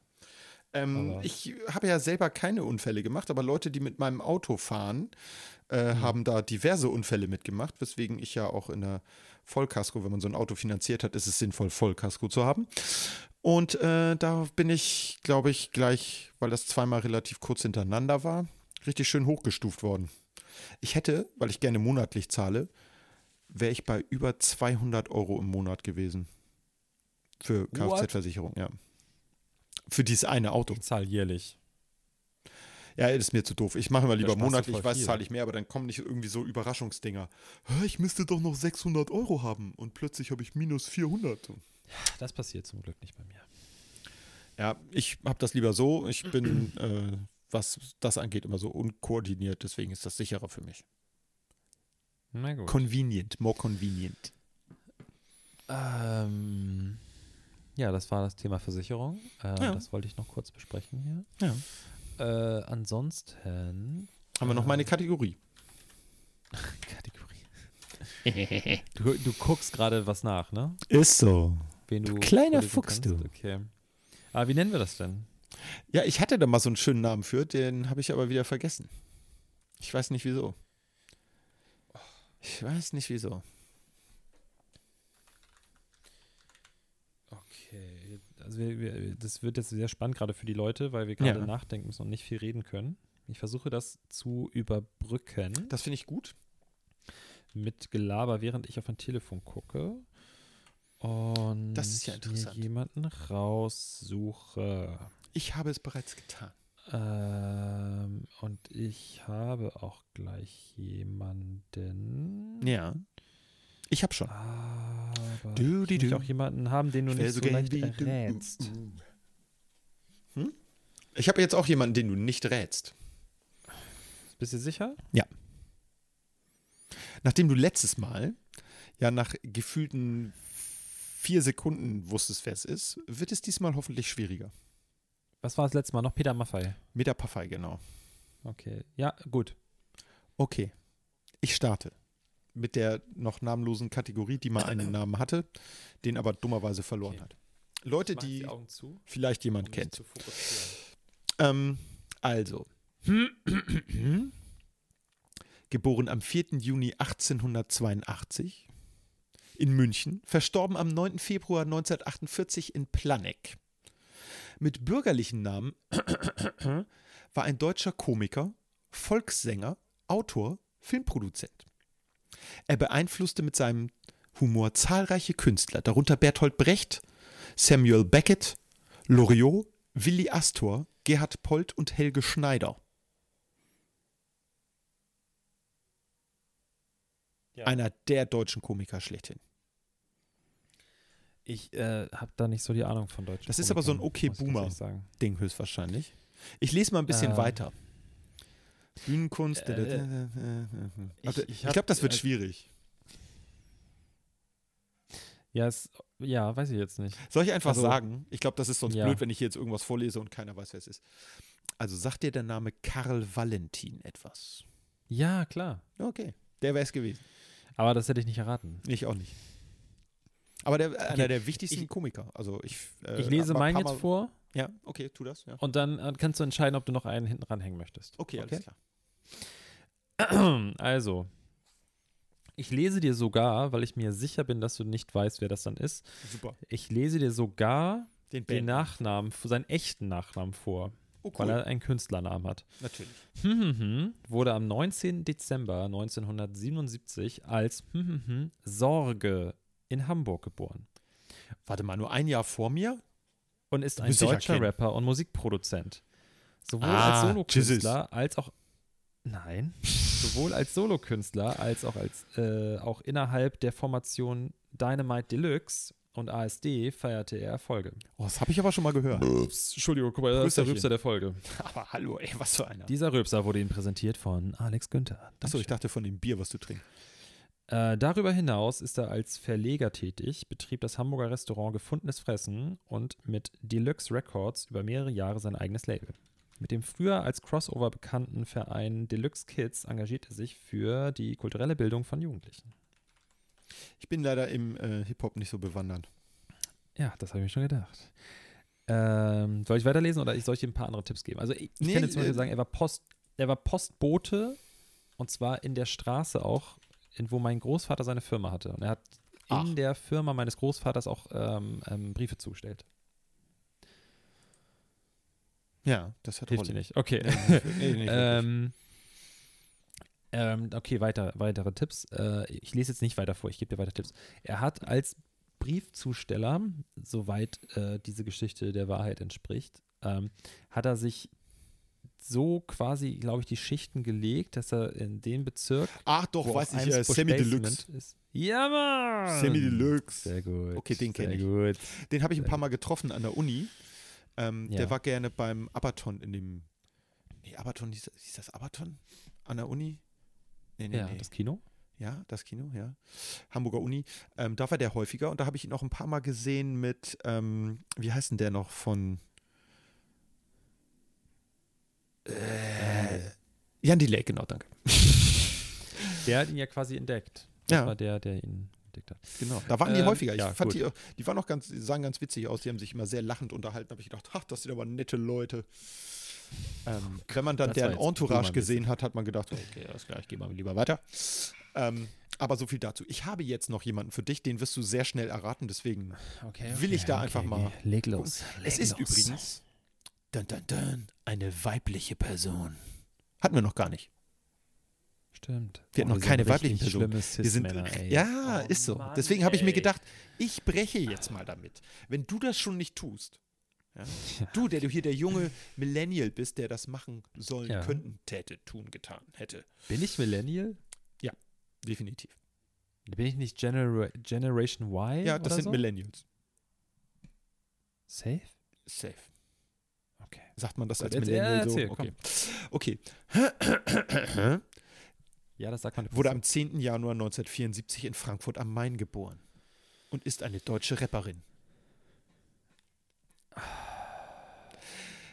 Ähm, ich habe ja selber keine Unfälle gemacht, aber Leute, die mit meinem Auto fahren, äh, haben da diverse Unfälle mitgemacht, weswegen ich ja auch in der Vollkasko, wenn man so ein Auto finanziert hat, ist es sinnvoll, Vollkasko zu haben. Und äh, da bin ich, glaube ich, gleich, weil das zweimal relativ kurz hintereinander war, richtig schön hochgestuft worden. Ich hätte, weil ich gerne monatlich zahle, wäre ich bei über 200 Euro im Monat gewesen. Für? Kfz-Versicherung, ja. Für dieses eine Auto. Ich zahle jährlich. Ja, das ist mir zu doof. Ich mache immer lieber monatlich, ich weiß, zahle ich mehr, aber dann kommen nicht irgendwie so Überraschungsdinger. Ich müsste doch noch 600 Euro haben und plötzlich habe ich minus 400. Das passiert zum Glück nicht bei mir. Ja, ich habe das lieber so. Ich bin, [clears throat] äh, was das angeht, immer so unkoordiniert. Deswegen ist das sicherer für mich. Na gut. Convenient, more convenient. ähm, ja, das war das Thema Versicherung. Äh, Ja. Das wollte ich noch kurz besprechen hier. Ja. Äh, ansonsten Haben wir noch meine Kategorie. [laughs] Kategorie. [laughs] Du, du guckst gerade was nach, ne? Ist so. Wen du kleiner Fuchs, kannst. du. Okay. Aber wie nennen wir das denn? Ja, ich hatte da mal so einen schönen Namen für, den habe ich aber wieder vergessen. Ich weiß nicht wieso. Ich weiß nicht wieso. Okay. Also wir, wir, das wird jetzt sehr spannend gerade für die Leute, weil wir gerade Ja. nachdenken müssen und nicht viel reden können. Ich versuche das zu überbrücken Das finde ich gut. mit Gelaber, während ich auf ein Telefon gucke. Und Das ist ja interessant. jemanden raussuche. Ich habe es bereits getan. Ähm, und ich habe auch gleich jemanden. Ja. Ich habe schon. Aber Du, ich di, möchte du. auch jemanden haben, den du Ich nicht so leicht errätst. Hm? Ich habe jetzt auch jemanden, den du nicht rätst. Bist du sicher? Nachdem du letztes Mal ja nach gefühlten vier Sekunden wusstest, wer es ist, wird es diesmal hoffentlich schwieriger. Was war das letzte Mal noch? Peter Maffei. Mit der Parfei, genau. Okay. Ja, gut. Okay. Ich starte mit der noch namenlosen Kategorie, die mal einen Namen hatte, den aber dummerweise verloren Okay. hat. Leute, die die zu, vielleicht jemand um kennt. Ähm, also. [clears throat] Geboren am 4. Juni 1882 in München, verstorben am 9. Februar 1948 in Planegg. Mit bürgerlichen Namen [clears throat] war ein deutscher Komiker, Volkssänger, Autor, Filmproduzent. Er beeinflusste mit seinem Humor zahlreiche Künstler, darunter Bertolt Brecht, Samuel Beckett, Loriot, Willi Astor, Gerhard Polt und Helge Schneider. Ja. Einer der deutschen Komiker schlechthin. Ich äh, habe da nicht so die Ahnung von Deutsch. Das ist aber so ein Okay-Boomer. sagen. Ding höchstwahrscheinlich. Ich lese mal ein bisschen Ähm. weiter. Bühnenkunst. Äh, ich ich- ich, ich glaube, das wird äh, schwierig. Ja, es, ja, weiß ich jetzt nicht. Soll ich einfach also- sagen? Ich glaube, das ist sonst Ja. blöd, wenn ich hier jetzt irgendwas vorlese und keiner weiß, wer es ist. Also sagt dir der Name Karl Valentin etwas? Ja, klar. Okay, der wäre es gewesen. Aber das hätte ich nicht erraten. Ich auch nicht. Aber der, einer der wichtigsten ich- Komiker. Also ich, äh, ich lese meinen jetzt vor Ja, okay, tu das. Ja. und dann äh, kannst du entscheiden, ob du noch einen hinten ranhängen möchtest. Okay, alles klar. [clears throat] Also, ich lese dir sogar, weil ich mir sicher bin, dass du nicht weißt, wer das dann ist. Super. Ich lese dir sogar Den den. Nachnamen, seinen echten Nachnamen vor, Oh, weil er einen Künstlernamen hat. Natürlich. Hm, hm, hm, wurde am 19. Dezember 1977 als [laughs] Sorge in Hamburg geboren Warte mal, nur ein Jahr vor mir? und ist ein deutscher. Rapper und Musikproduzent. Sowohl Ah, als Solokünstler als auch nein, [laughs] sowohl als Solokünstler als auch als äh, auch innerhalb der Formation Dynamite Deluxe und ASD feierte er Erfolge. Oh, das habe ich aber schon mal gehört. Ups, Entschuldigung, guck mal, das ist der. Rübser der Folge. Aber hallo, ey, was für einer. Dieser Röpser wurde Ihnen präsentiert von Alex Günther. Achso, ich dachte von dem Bier, was du trinkst. Äh, darüber hinaus ist er als Verleger tätig, betrieb das Hamburger Restaurant Gefundenes Fressen und mit Deluxe Records über mehrere Jahre sein eigenes Label. Mit dem früher als Crossover bekannten Verein Deluxe Kids engagiert er sich für die kulturelle Bildung von Jugendlichen. Ich bin leider im äh, Hip-Hop nicht so bewandert. Ja, das habe ich mir schon gedacht. Ähm, soll ich weiterlesen oder soll ich dir ein paar andere Tipps geben? Also ich, ich Nee, kann jetzt zum Beispiel äh, sagen, er war, Post, er war Postbote und zwar in der Straße auch, wo mein Großvater seine Firma hatte. Und er hat Ach. in der Firma meines Großvaters auch ähm, ähm, Briefe zugestellt. Ja, das hat Hilft dir nicht. Okay. Nee, nicht [laughs] ähm, ähm, okay, weiter, weitere Tipps. Äh, ich lese jetzt nicht weiter vor, ich gebe dir weiter Tipps. Er hat als Briefzusteller, soweit äh, diese Geschichte der Wahrheit entspricht, ähm, hat er sich so quasi, glaube ich, die Schichten gelegt, dass er in den Bezirk, Ach doch, weiß ich, äh, Semi Deluxe. Ist. Ja, Mann! Semi Deluxe. Sehr gut. Okay, den kenn Sehr ich. gut. Den habe ich ein paar Mal getroffen an der Uni. Ähm, Ja. Der war gerne beim Abaton in dem. Nee, Abaton, hieß, hieß das Abaton? An der Uni? Nee, nee, Ja, nee. das Kino. Ja, das Kino, ja. Hamburger Uni. Ähm, da war der häufiger und da habe ich ihn auch ein paar Mal gesehen mit, ähm, wie heißt denn der noch von äh, Jan Delay, genau, danke. [laughs] Der hat ihn ja quasi entdeckt. Das Ja. war der, der ihn entdeckt hat. Genau, da waren die Ähm, häufiger. Ich ja, fand gut. die, die waren auch ganz, die sahen ganz witzig aus. Die haben sich immer sehr lachend unterhalten. Da habe ich gedacht, ach, das sind aber nette Leute. Ähm, wenn man dann deren Entourage gesehen hat, hat man gedacht, okay, alles klar, ich gehe mal lieber weiter. Ähm, aber so viel dazu. Ich habe jetzt noch jemanden für dich, den wirst du sehr schnell erraten, deswegen Okay, Will ich da einfach mal Leg los. Es ist übrigens dun, dun, dun, eine weibliche Person. Hatten wir noch gar nicht. Stimmt. Wir hatten noch sind keine weiblichen Personen. Wir sind, ey. ja, Oh ist so. Mann, Deswegen habe ich mir gedacht, ich breche jetzt mal damit. Wenn du das schon nicht tust, ja, du, der du hier der junge Millennial bist, der das machen sollen, Ja. könnten, täte, tun, getan, hätte. Bin ich Millennial? Definitiv. Bin ich nicht Genera Generation Y? Ja, das oder sind so? Millennials. Safe? Safe. Okay. Sagt man das als Millennial ja, so? erzähl, okay. okay. Ja, das sagt man. Wurde am 10. Januar 1974 in Frankfurt am Main geboren und ist eine deutsche Rapperin.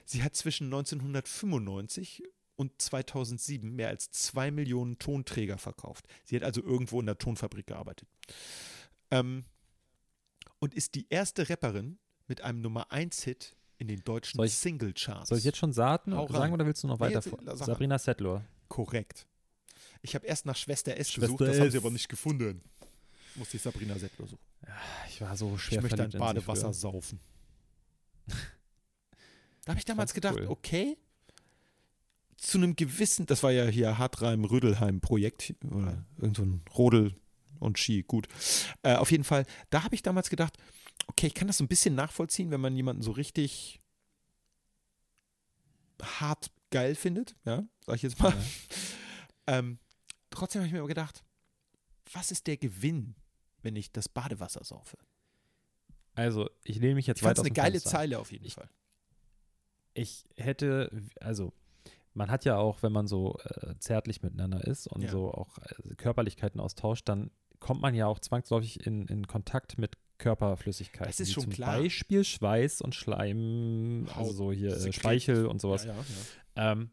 Sie hat zwischen 1995 und 2007 mehr als zwei Millionen Tonträger verkauft. Sie hat also irgendwo in der Tonfabrik gearbeitet. Ähm, und ist die erste Rapperin mit einem Nummer 1-Hit in den deutschen ich- Singlecharts. Soll ich jetzt schon sagen, Hau rein. sagen oder willst du noch Nee, weiter mal. Sabrina Settler. Korrekt. Ich habe erst nach Schwester S Schwester gesucht, das haben sie aber nicht gefunden. Musste ich Sabrina Settler suchen. Ich war so schwer ich möchte ein Badewasser saufen. [laughs] Da habe ich damals gedacht, cool. okay, zu einem gewissen, das war ja hier Hartreim-Rödelheim-Projekt oder irgend so ein Rodel und Ski, gut. Äh, auf jeden Fall, da habe ich damals gedacht, okay, ich kann das so ein bisschen nachvollziehen, wenn man jemanden so richtig hart geil findet, ja, sag ich jetzt mal. Ja. [laughs] Ähm, trotzdem habe ich mir aber gedacht, was ist der Gewinn, wenn ich das Badewasser saufe? Also, ich lehne mich jetzt Ich fand weit es aus eine geile Fenster. Zeile auf jeden Ich- Fall. Ich hätte, also, man hat ja auch, wenn man so äh, zärtlich miteinander ist und Ja. so auch äh, Körperlichkeiten austauscht, dann kommt man ja auch zwangsläufig in, in Kontakt mit Körperflüssigkeiten. Das ist schon zum klar. Beispiel Schweiß und Schleim, also Haut, so hier äh. Speichel und sowas. Ja, ja. Ähm,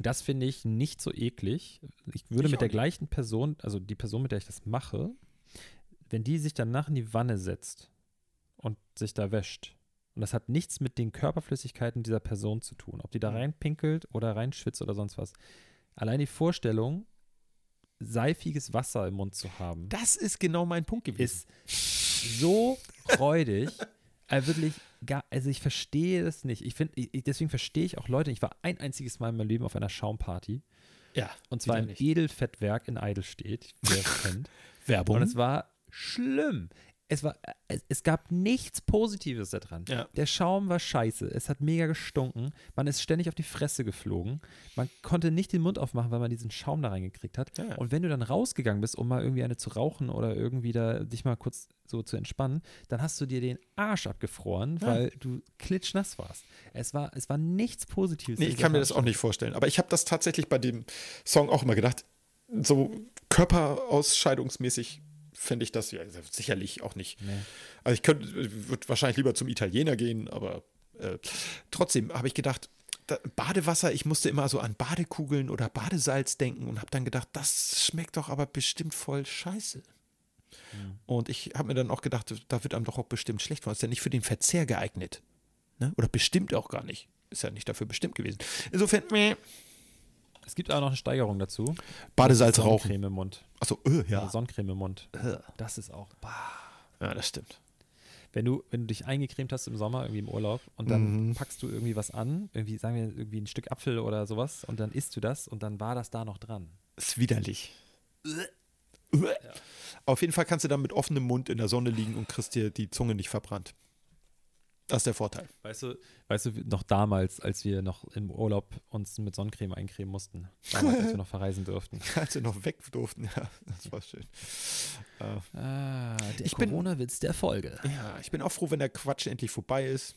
das finde ich nicht so eklig. Ich würde Ich mit der nicht. gleichen Person, also die Person, mit der ich das mache, wenn die sich danach in die Wanne setzt und sich da wäscht, und das hat nichts mit den Körperflüssigkeiten dieser Person zu tun, ob die da Mhm. reinpinkelt oder reinschwitzt oder sonst was. Allein die Vorstellung, seifiges Wasser im Mund zu haben, Das ist genau mein Punkt gewesen. ist so freudig. äh, wirklich, gar, also ich verstehe das nicht. Ich finde, deswegen verstehe ich auch Leute. Ich war ein einziges Mal in meinem Leben auf einer Schaumparty. Ja. Und zwar im. Edelfettwerk in Eidelstedt, wer es [laughs] kennt. Werbung. Und es war schlimm. Es, war, es, es gab nichts Positives daran. Ja. Der Schaum war scheiße. Es hat mega gestunken. Man ist ständig auf die Fresse geflogen. Man konnte nicht den Mund aufmachen, weil man diesen Schaum da reingekriegt hat. Ja. Und wenn du dann rausgegangen bist, um mal irgendwie eine zu rauchen oder irgendwie da dich mal kurz so zu entspannen, dann hast du dir den Arsch abgefroren, Ja. weil du klitschnass warst. Es war, es war nichts Positives. Nee, ich kann mir das auch nicht vorstellen. Aber ich habe das tatsächlich bei dem Song auch immer gedacht. So körperausscheidungsmäßig fände ich das ja sicherlich auch nicht. Nee. Also ich könnte, würde wahrscheinlich lieber zum Italiener gehen, aber äh, trotzdem habe ich gedacht, da, Badewasser, ich musste immer so an Badekugeln oder Badesalz denken und habe dann gedacht, das schmeckt doch aber bestimmt voll scheiße. Und ich habe mir dann auch gedacht, da wird einem doch auch bestimmt schlecht von. Ist ja nicht für den Verzehr geeignet. Ne? Oder bestimmt auch gar nicht. Ist ja nicht dafür bestimmt gewesen. Insofern, meh. Es gibt auch noch eine Steigerung dazu. Badesalz rauchen. Sonnencreme im Mund. Achso, äh, Ja. ja. Sonnencreme im Mund. Das ist auch. Ja, das stimmt. Wenn du, wenn du dich eingecremt hast im Sommer, irgendwie im Urlaub, und dann Mhm. packst du irgendwie was an, irgendwie, sagen wir, irgendwie ein Stück Apfel oder sowas, und dann isst du das und dann war das da noch dran. Ist widerlich. Auf jeden Fall kannst du dann mit offenem Mund in der Sonne liegen und kriegst dir die Zunge nicht verbrannt. Das ist der Vorteil. Weißt du, weißt du, noch damals, als wir noch im Urlaub uns mit Sonnencreme eincremen mussten, damals, als wir noch verreisen durften. [laughs] Als wir noch weg durften, ja, das war schön. Äh, Ah, der Ich bin- Corona-Witz der Folge. ja, ich bin auch froh, wenn der Quatsch endlich vorbei ist.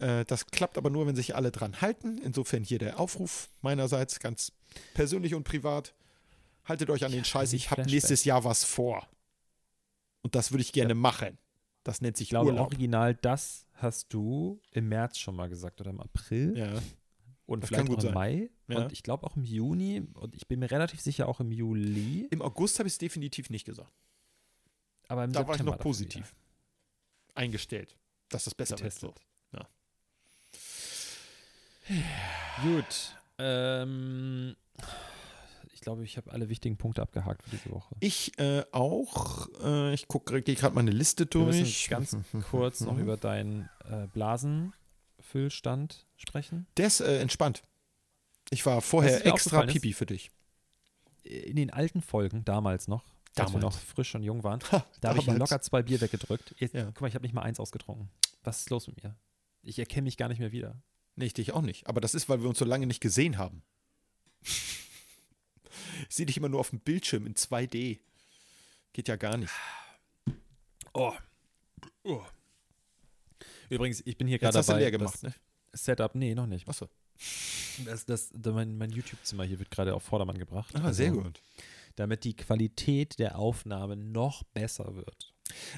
Äh, das klappt aber nur, wenn sich alle dran halten. Insofern hier der Aufruf meinerseits, ganz persönlich und privat. Haltet euch an den Scheiß, ich habe nächstes Jahr was vor. Und das würde ich gerne machen. Das nennt sich Ich glaube, Urlaub. original das hast du im März schon mal gesagt oder im April Ja. und das vielleicht auch im sein. Mai Ja. und ich glaube auch im Juni und ich bin mir relativ sicher auch im Juli, Im August habe ich es definitiv nicht gesagt. aber im Da war ich September noch positiv eingestellt, dass das besser wieder wird. So. getestet. Ja. Gut. Ähm, glaube, ich habe alle wichtigen Punkte abgehakt für diese Woche. Ich äh, auch. Äh, ich gucke gerade meine Liste Wir durch. ganz [laughs] kurz noch über deinen äh, Blasenfüllstand sprechen. Der ist äh, entspannt. Ich war vorher extra aufgefallen ist? Pipi für dich. In den alten Folgen, damals noch, als wir Damals. noch frisch und jung waren, Ha, da habe ich damals. locker zwei Bier weggedrückt. Jetzt, Ja. Guck mal, ich habe nicht mal eins ausgetrunken. Was ist los mit mir? Ich erkenne mich gar nicht mehr wieder. Nee, ich dich auch nicht. Aber das ist, weil wir uns so lange nicht gesehen haben. Ich sehe dich immer nur auf dem Bildschirm in 2D. Geht ja gar nicht. Oh. Übrigens, ich bin hier gerade hast du dabei. leer gemacht, ne? Setup, nee, noch nicht. Achso. Das, das, da mein mein YouTube-Zimmer hier wird gerade auf Vordermann gebracht. Ah, sehr Also, gut. Damit die Qualität der Aufnahme noch besser wird.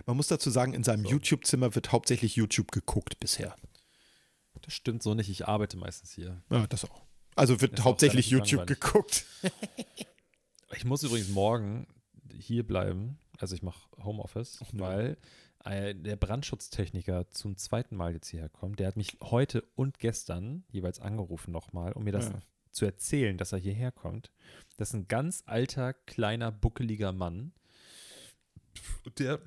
Man muss dazu sagen, in seinem So. YouTube-Zimmer wird hauptsächlich YouTube geguckt bisher. Das stimmt so nicht. Ich arbeite meistens hier. Ja, das auch. Also wird Das hauptsächlich YouTube langweilig. geguckt. [laughs] Ich muss übrigens morgen hier bleiben. Also ich mache Homeoffice, nö. weil äh, der Brandschutztechniker zum zweiten Mal jetzt hierher kommt. Der hat mich heute und gestern jeweils angerufen nochmal, um mir das Ja. zu erzählen, dass er hierher kommt. Das ist ein ganz alter, kleiner, buckeliger Mann. Der,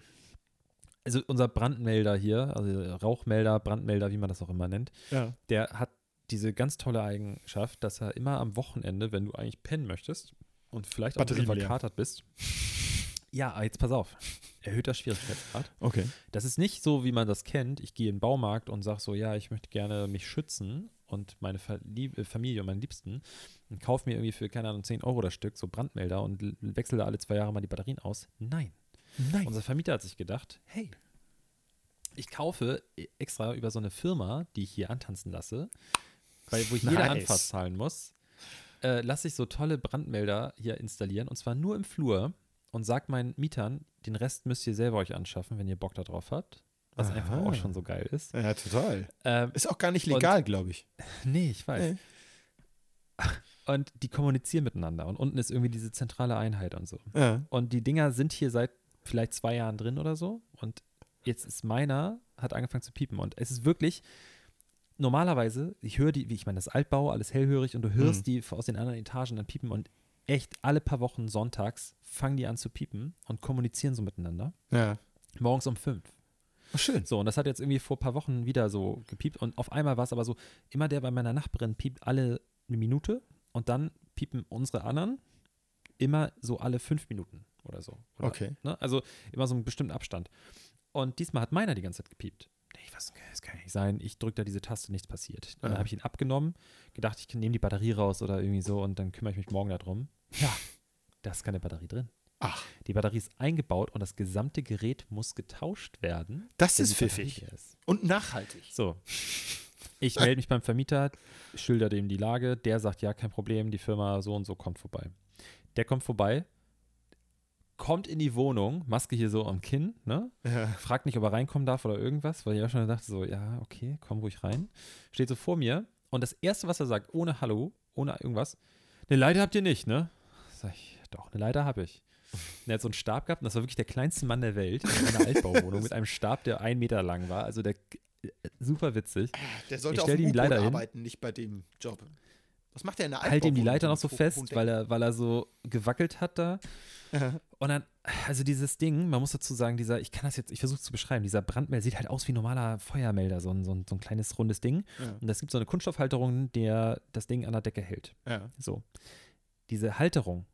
also unser Brandmelder hier, also Rauchmelder, Brandmelder, wie man das auch immer nennt, Ja. der hat diese ganz tolle Eigenschaft, dass er immer am Wochenende, wenn du eigentlich pennen möchtest und vielleicht auch ein verkatert bist, ja, jetzt pass auf, erhöhter Schwierigkeitsgrad. Okay. Das ist nicht so, wie man das kennt. Ich gehe in den Baumarkt und sage so, ja, ich möchte gerne mich schützen und meine Verlieb äh, Familie und meinen Liebsten und kaufe mir irgendwie für, keine Ahnung, 10 Euro das Stück, so Brandmelder und wechsle da alle zwei Jahre mal die Batterien aus. Nein. Nein. Unser Vermieter hat sich gedacht, hey, ich kaufe extra über so eine Firma, die ich hier antanzen lasse, weil, wo ich jede Nice. Anfahrt zahlen muss, äh, lasse ich so tolle Brandmelder hier installieren und zwar nur im Flur und sag meinen Mietern, den Rest müsst ihr selber euch anschaffen, wenn ihr Bock darauf habt. Was einfach Aha. auch schon so geil ist. Ja, total. Ähm, Ist auch gar nicht legal, glaube ich. [laughs] nee, ich weiß. Nee. Und die kommunizieren miteinander und unten ist irgendwie diese zentrale Einheit und so. Ja. Und die Dinger sind hier seit vielleicht zwei Jahren drin oder so. Und jetzt ist meiner, hat angefangen zu piepen. Und es ist wirklich, normalerweise, ich höre die, wie ich meine, das Altbau, alles hellhörig und du hörst Mhm. die aus den anderen Etagen dann piepen und echt alle paar Wochen sonntags fangen die an zu piepen und kommunizieren so miteinander. Ja. Morgens um fünf. Ach, schön. So, und das hat jetzt irgendwie vor ein paar Wochen wieder so gepiept. Und auf einmal war es aber so, immer der bei meiner Nachbarin piept alle eine Minute und dann piepen unsere anderen immer so alle fünf Minuten oder so. Oder, Okay. Ne? Also immer so einen bestimmten Abstand. Und diesmal hat meiner die ganze Zeit gepiept. Ich was, das kann ja nicht sein. Ich drücke da diese Taste, nichts passiert. Und dann Ja. habe ich ihn abgenommen, gedacht, ich nehme die Batterie raus oder irgendwie so und dann kümmere ich mich morgen darum. Ja, da ist keine Batterie drin. Ach, Die Batterie ist eingebaut und das gesamte Gerät muss getauscht werden. das ist pfiffig. ist. Und nachhaltig. So. Ich melde mich beim Vermieter, schilder dem die Lage. Der sagt, ja, kein Problem, die Firma so und so kommt vorbei. Der kommt vorbei, kommt in die Wohnung, Maske hier so am Kinn, ne? Ja. Fragt nicht, ob er reinkommen darf oder irgendwas, weil ich auch schon dachte, so, ja, okay, komm ruhig rein. Steht so vor mir und das Erste, was er sagt, ohne Hallo, ohne irgendwas, eine Leiter habt ihr nicht, ne? Sag ich, doch, eine Leiter habe ich. Und er hat so einen Stab gehabt und das war wirklich der kleinste Mann der Welt in einer Altbauwohnung mit einem Stab, der ein Meter lang war. Also der äh, super witzig. Der Ich sollte auf stell dem arbeiten, nicht bei dem Job. Was macht der in der Halt ihm die Leiter noch so fest, weil er, weil er so gewackelt hat da. Und dann, also dieses Ding, man muss dazu sagen, dieser, ich kann das jetzt, ich versuche es zu beschreiben, dieser Brandmelder sieht halt aus wie ein normaler Feuermelder, so ein, so ein, so ein kleines rundes Ding. Ja. Und es gibt so eine Kunststoffhalterung, der das Ding an der Decke hält. Ja. So. Diese Halterung,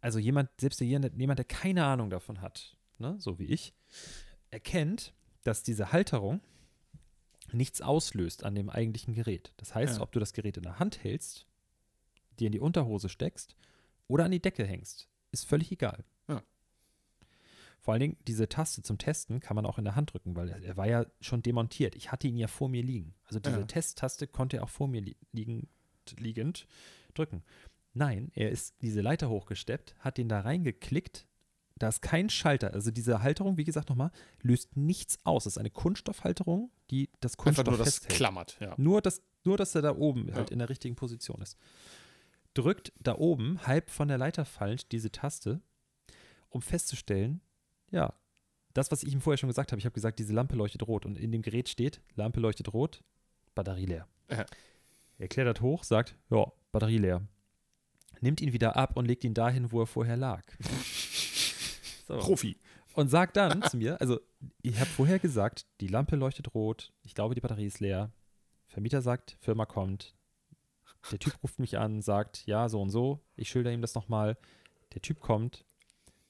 also jemand, selbst jemand, der keine Ahnung davon hat, ne, so wie ich, erkennt, dass diese Halterung nichts auslöst an dem eigentlichen Gerät. Das heißt, Ja. ob du das Gerät in der Hand hältst, dir in die Unterhose steckst oder an die Decke hängst, ist völlig egal. Ja. Vor allen Dingen, diese Taste zum Testen kann man auch in der Hand drücken, weil er, war ja schon demontiert. Ich hatte ihn ja vor mir liegen. Also diese Ja. Testtaste konnte er auch vor mir li liegend, liegend drücken. Nein, er ist diese Leiter hochgesteppt, hat den da reingeklickt. Da ist kein Schalter. Also diese Halterung, wie gesagt nochmal, löst nichts aus. Das ist eine Kunststoffhalterung, die das Einfach Kunststoff nur das festhält. klammert. Ja. Nur, dass, nur, dass er da oben Ja. halt in der richtigen Position ist. Drückt da oben, halb von der Leiter fallend, diese Taste, um festzustellen, ja, das, was ich ihm vorher schon gesagt habe, ich habe gesagt, diese Lampe leuchtet rot und in dem Gerät steht, Lampe leuchtet rot, Batterie leer. Ja. Er klettert hoch, sagt, ja, Batterie leer. Nimmt ihn wieder ab und legt ihn dahin, wo er vorher lag. [laughs] So. Profi. Und sagt dann zu mir, also ich habe vorher gesagt, die Lampe leuchtet rot, ich glaube, die Batterie ist leer. Vermieter sagt, Firma kommt. Der Typ ruft mich an, sagt, ja, so und so. Ich schilder ihm das nochmal. Der Typ kommt,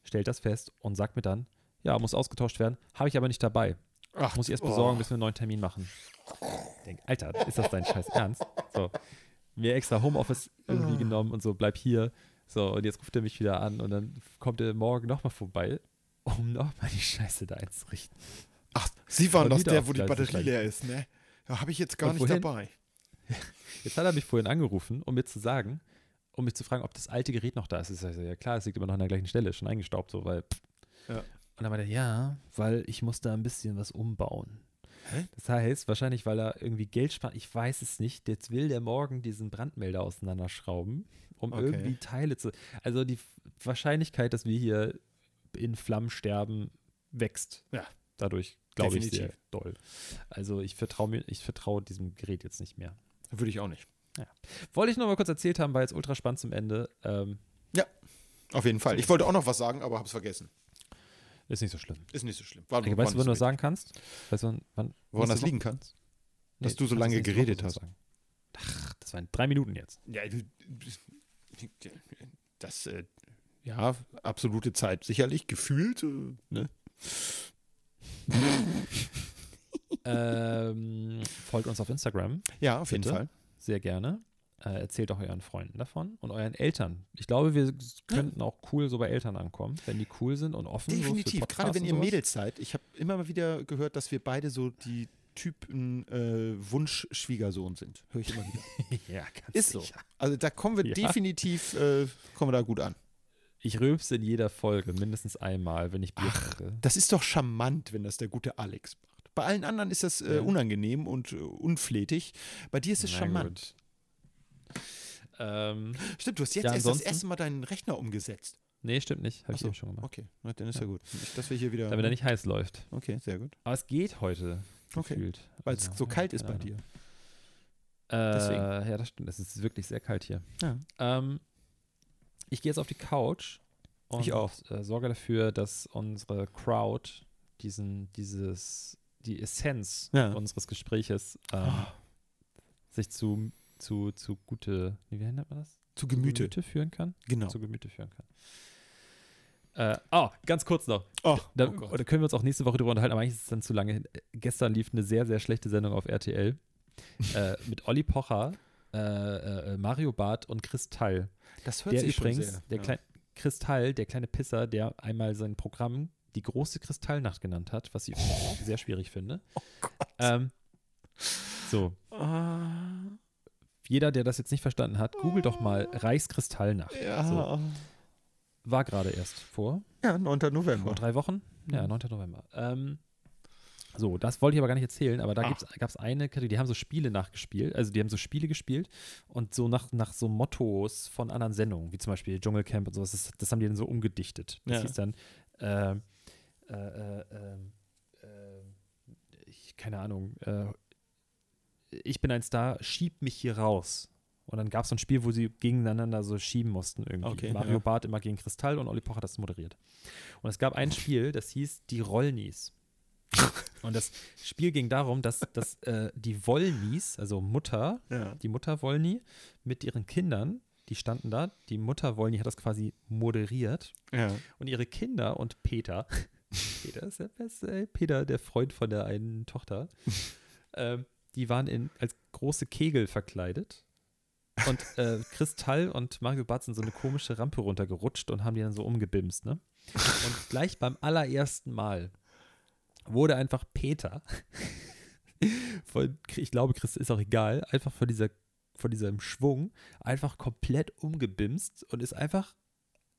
stellt das fest und sagt mir dann, ja, muss ausgetauscht werden, habe ich aber nicht dabei. Ach, Muss ich erst oh. besorgen, bis wir einen neuen Termin machen. Ich denk, Alter, ist das dein Scheiß Ernst? So, mir extra Homeoffice irgendwie genommen und so, bleib hier. So, und jetzt ruft er mich wieder an und dann kommt er morgen nochmal vorbei, um nochmal die Scheiße da einzurichten. Ach, Sie waren das wieder der, wo die Batterie leer ist, ne? Ja, habe ich jetzt gar Und nicht wohin? dabei. [laughs] Jetzt hat er mich vorhin angerufen, um mir zu sagen, um mich zu fragen, ob das alte Gerät noch da ist. Ich sage, ja klar, es liegt immer noch an der gleichen Stelle, schon eingestaubt, so, weil. Ja. Und dann meinte er, ja, weil ich muss da ein bisschen was umbauen. Hä? Das heißt, wahrscheinlich, weil er irgendwie Geld spart, ich weiß es nicht, jetzt will der morgen diesen Brandmelder auseinanderschrauben, um Okay. irgendwie Teile zu. Also die Wahrscheinlichkeit, dass wir hier in Flammen sterben, wächst. Ja. Dadurch glaube ich sehr doll. Also ich vertraue mir, ich vertraue diesem Gerät jetzt nicht mehr. Würde ich auch nicht. Wollte ich noch mal kurz erzählt haben, war jetzt ultra spannend zum Ende. Ähm, Auf jeden Fall. Ich wollte auch noch was sagen, aber habe es vergessen. Ist nicht so schlimm. Ist nicht so schlimm. War, Okay, weißt du, wann du das sagen kannst? Weißt du, wann, wann Woran das liegen kann? Dass du so lange geredet hast. sagen. Ach, das waren drei Minuten jetzt. Ja, das, äh, ja, absolute Zeit. Sicherlich gefühlt, äh, ne? [laughs] ähm, folgt uns auf Instagram, Ja, auf jeden Bitte? Fall. sehr gerne. Äh, erzählt auch euren Freunden davon und euren Eltern. Ich glaube, wir könnten auch cool so bei Eltern ankommen, wenn die cool sind und offen. so für Definitiv. Podcasts Gerade wenn ihr. Mädels seid. Ich habe immer mal wieder gehört, dass wir beide so die Typen äh, Wunsch-Schwiegersohn sind. Höre ich immer wieder. [laughs] ja, ganz Ist so. Also da kommen wir Ja. definitiv, äh, kommen wir da gut an. Ich rülpse in jeder Folge mindestens einmal, wenn ich Bier trinke. Das ist doch charmant, wenn das der gute Alex macht. Bei allen anderen ist das äh, unangenehm und äh, unflätig. Bei dir ist es Na charmant. gut. Ähm, Stimmt, du hast jetzt Ja, erst das erste Mal deinen Rechner umgesetzt. nee, stimmt nicht. Habe ich so, eben schon gemacht. Okay, na, dann ist ja, Ja. gut. Dass wir hier wieder. Damit er nicht heiß läuft. Okay, sehr gut. Aber es geht heute. Okay. Gefühlt. Weil es Also, so kalt ist bei dir. Äh, Deswegen. Ja, das stimmt. Es ist wirklich sehr kalt hier. Ja. Ähm, ich gehe jetzt auf die Couch und Ich auch. Äh, sorge dafür, dass unsere Crowd, diesen, dieses, die Essenz Ja. unseres Gespräches ähm, sich zu, zu, zu gute, wie nennt man das? Zu Gemüte. führen kann. Genau. Zu Gemüte führen kann. Äh, oh, ganz kurz noch. Oh, Da, oh Gott. oder können wir uns auch nächste Woche drüber unterhalten, aber eigentlich ist es dann zu lange. Äh, Gestern lief eine sehr, sehr schlechte Sendung auf RTL äh, [laughs] mit Olli Pocher, äh, äh, Mario Barth und Kristall. Das hört Der sich übrigens, sehr. der ja. kleine Kristall, der kleine Pisser, der einmal sein Programm die große Kristallnacht genannt hat, was ich sehr schwierig finde. Oh Ähm, so, Ah, jeder, der das jetzt nicht verstanden hat, google doch mal Reichskristallnacht. ja. So, war gerade erst vor ja, 9. November. Vor drei Wochen? Ja, Mhm. 9. November. Ähm, so, das wollte ich aber gar nicht erzählen, aber da Ah. gab es eine Kategorie, die haben so Spiele nachgespielt, also die haben so Spiele gespielt und so nach, nach so Mottos von anderen Sendungen, wie zum Beispiel Dschungelcamp und sowas, das, das haben die dann so umgedichtet. Das Ja. hieß dann, äh, äh, äh, ähm, äh, keine Ahnung, äh, ich bin ein Star, schieb mich hier raus. Und dann gab es so ein Spiel, wo sie gegeneinander so schieben mussten irgendwie. Okay, Mario ja. Barth immer gegen Kristall und Olli Pocher hat das moderiert. Und es gab ein Spiel, das hieß Die Rollnies. [laughs] Und das Spiel ging darum, dass, dass äh, die Wollnies, also Mutter, Ja. die Mutter Wollny mit ihren Kindern, die standen da, die Mutter Wollny hat das quasi moderiert ja. und ihre Kinder und Peter, [laughs] Peter ist der beste, Peter, der Freund von der einen Tochter, [laughs] ähm, die waren in, als große Kegel verkleidet. Und [laughs] äh, Kristall und Mario Barth sind so eine komische Rampe runtergerutscht und haben die dann so umgebimst, ne? Und gleich beim allerersten Mal wurde einfach Peter, [laughs] von, ich glaube, Chris ist auch egal, einfach von dieser, von diesem Schwung einfach komplett umgebimst und ist einfach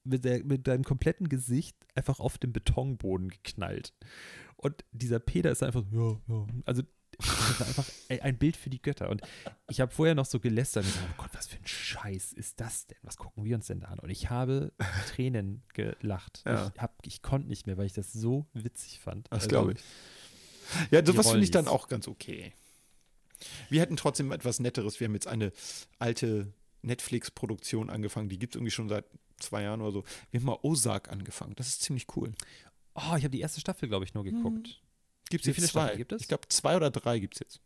mit, der, mit deinem kompletten Gesicht einfach auf den Betonboden geknallt. Und dieser Peter ist einfach, ja, ja. Also, das war einfach ein Bild für die Götter. Und ich habe vorher noch so gelästert und gesagt, oh Gott, was für ein Scheiß ist das denn? Was gucken wir uns denn da an? Und ich habe Tränen gelacht. Ja. Ich, hab, ich konnte nicht mehr, weil ich das so witzig fand. Das Also, glaube ich. Ja, sowas finde ich dann auch ganz okay. Wir hätten trotzdem etwas Netteres. Wir haben jetzt eine alte Netflix-Produktion angefangen. Die gibt es irgendwie schon seit zwei Jahren oder so. Wir haben mal Ozark angefangen. Das ist ziemlich cool. Oh, ich habe die erste Staffel, glaube ich, nur geguckt. Gibt es Wie jetzt viele zwei? Staffeln gibt es? Ich glaube, zwei oder drei gibt es jetzt.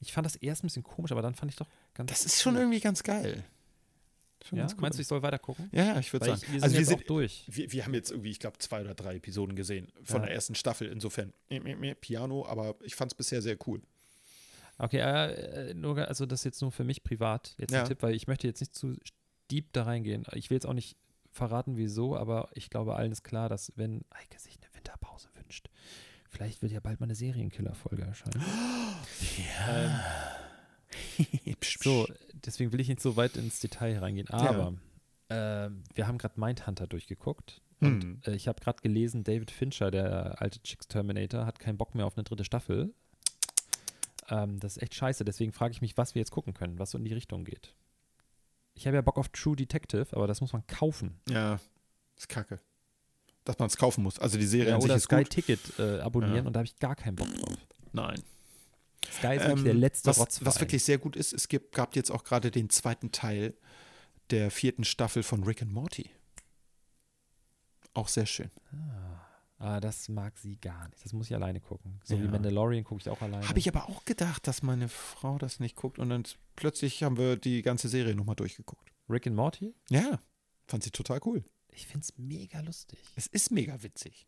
Ich fand das erst ein bisschen komisch, aber dann fand ich doch ganz Das ist schon cool. irgendwie ganz geil. Schon Ja? ganz cool. Meinst du, ich soll weiter gucken? Ja, ja, ich würde sagen. ich, wir sind also wir sind, auch durch. wir, wir haben jetzt irgendwie, ich glaube, zwei oder drei Episoden gesehen von Ja. der ersten Staffel. Insofern Piano, aber ich fand es bisher sehr cool. Okay, äh, äh, nur, also das ist jetzt nur für mich privat jetzt Ja. ein Tipp, weil ich möchte jetzt nicht zu deep da reingehen. Ich will jetzt auch nicht verraten, wieso, aber ich glaube, allen ist klar, dass wenn Eike sich eine Winterpause wünscht, vielleicht wird ja bald mal eine Serienkiller-Folge erscheinen. [gasps] Ähm, so, deswegen will ich nicht so weit ins Detail reingehen. Aber ähm, wir haben gerade Mindhunter durchgeguckt. Und Hm. äh, ich habe gerade gelesen, David Fincher, der alte Chicks Terminator, hat keinen Bock mehr auf eine dritte Staffel. Ähm, das ist echt scheiße. Deswegen frage ich mich, was wir jetzt gucken können, was so in die Richtung geht. Ich habe ja Bock auf True Detective, aber das muss man kaufen. Ja, ist kacke. Dass man es kaufen muss. Also die Serie Ja, an sich oder ist Sky gut. Ticket äh, abonnieren Ja. und da habe ich gar keinen Bock drauf. Nein. Sky ist Ähm, der letzte was, Rotzverein. was wirklich sehr gut ist, es gibt, gab jetzt auch gerade den zweiten Teil der vierten Staffel von Rick and Morty. Auch sehr schön. Ah, das mag sie gar nicht. Das muss ich alleine gucken. So wie Ja. Mandalorian gucke ich auch alleine. Habe ich aber auch gedacht, dass meine Frau das nicht guckt und dann plötzlich haben wir die ganze Serie nochmal durchgeguckt. Rick and Morty? Ja, fand sie total cool. Ich finde es mega lustig. Es ist mega witzig.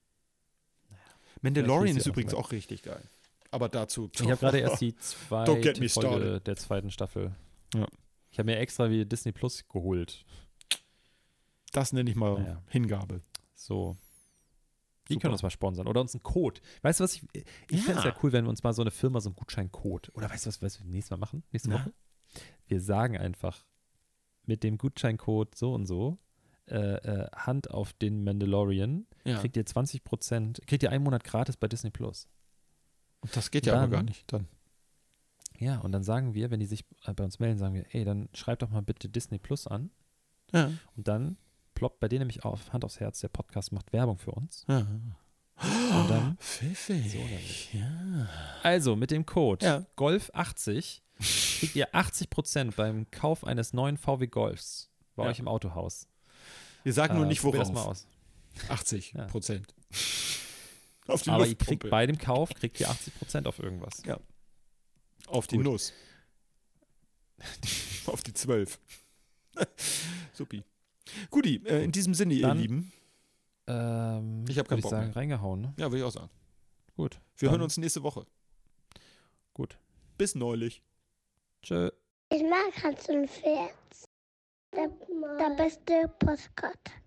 Vielleicht Mandalorian ist auch übrigens auch richtig geil. Aber dazu. Ich habe gerade erst die zweite Folge der zweiten Staffel. Ja. Ich habe mir extra wie Disney Plus geholt. Das nenne ich mal Naja. Hingabe. So. Die Super. können uns mal sponsern. Oder uns einen Code. Weißt du was? Ich, ich fände es Ja. ja cool, wenn wir uns mal so eine Firma so einen Gutscheincode. Oder weißt du was, was wir nächstes Mal machen? Nächste Na? Woche? Wir sagen einfach mit dem Gutscheincode so und so äh, äh, Hand auf den Mandalorian. Ja. Kriegt ihr 20 Prozent, kriegt ihr einen Monat gratis bei Disney Plus. Und das geht ja aber Dann- gar nicht. Dann. Ja, und dann sagen wir, wenn die sich äh, bei uns melden, sagen wir, ey, dann schreibt doch mal bitte Disney Plus an. Ja. Und dann ploppt bei denen nämlich auf, Hand aufs Herz, der Podcast macht Werbung für uns. ja. Und dann, [gasps] Pfiffig. So ja. also mit dem Code Ja. Golf80 kriegt ihr 80% beim Kauf eines neuen VW Golfs bei euch im Autohaus. Wir sagen nur Äh, nicht probier worauf. das mal aus. 80 Ja. Prozent. Auf die Aber ihr kriegt bei dem Kauf, kriegt ihr 80% auf irgendwas. Ja. Auf die Gut. Nuss. [laughs] Auf die zwölf. [laughs] Supi. Guti, äh, in diesem Sinne, Dann- ihr Lieben. Ähm, Ich hab keinen Bock sagen, mehr. reingehauen, ne? Ja, will ich auch sagen. Gut. Wir Dann- hören uns nächste Woche. Gut. Bis neulich. Tschö. Ich mag Hans und Pferd. Der, der beste Postkarte.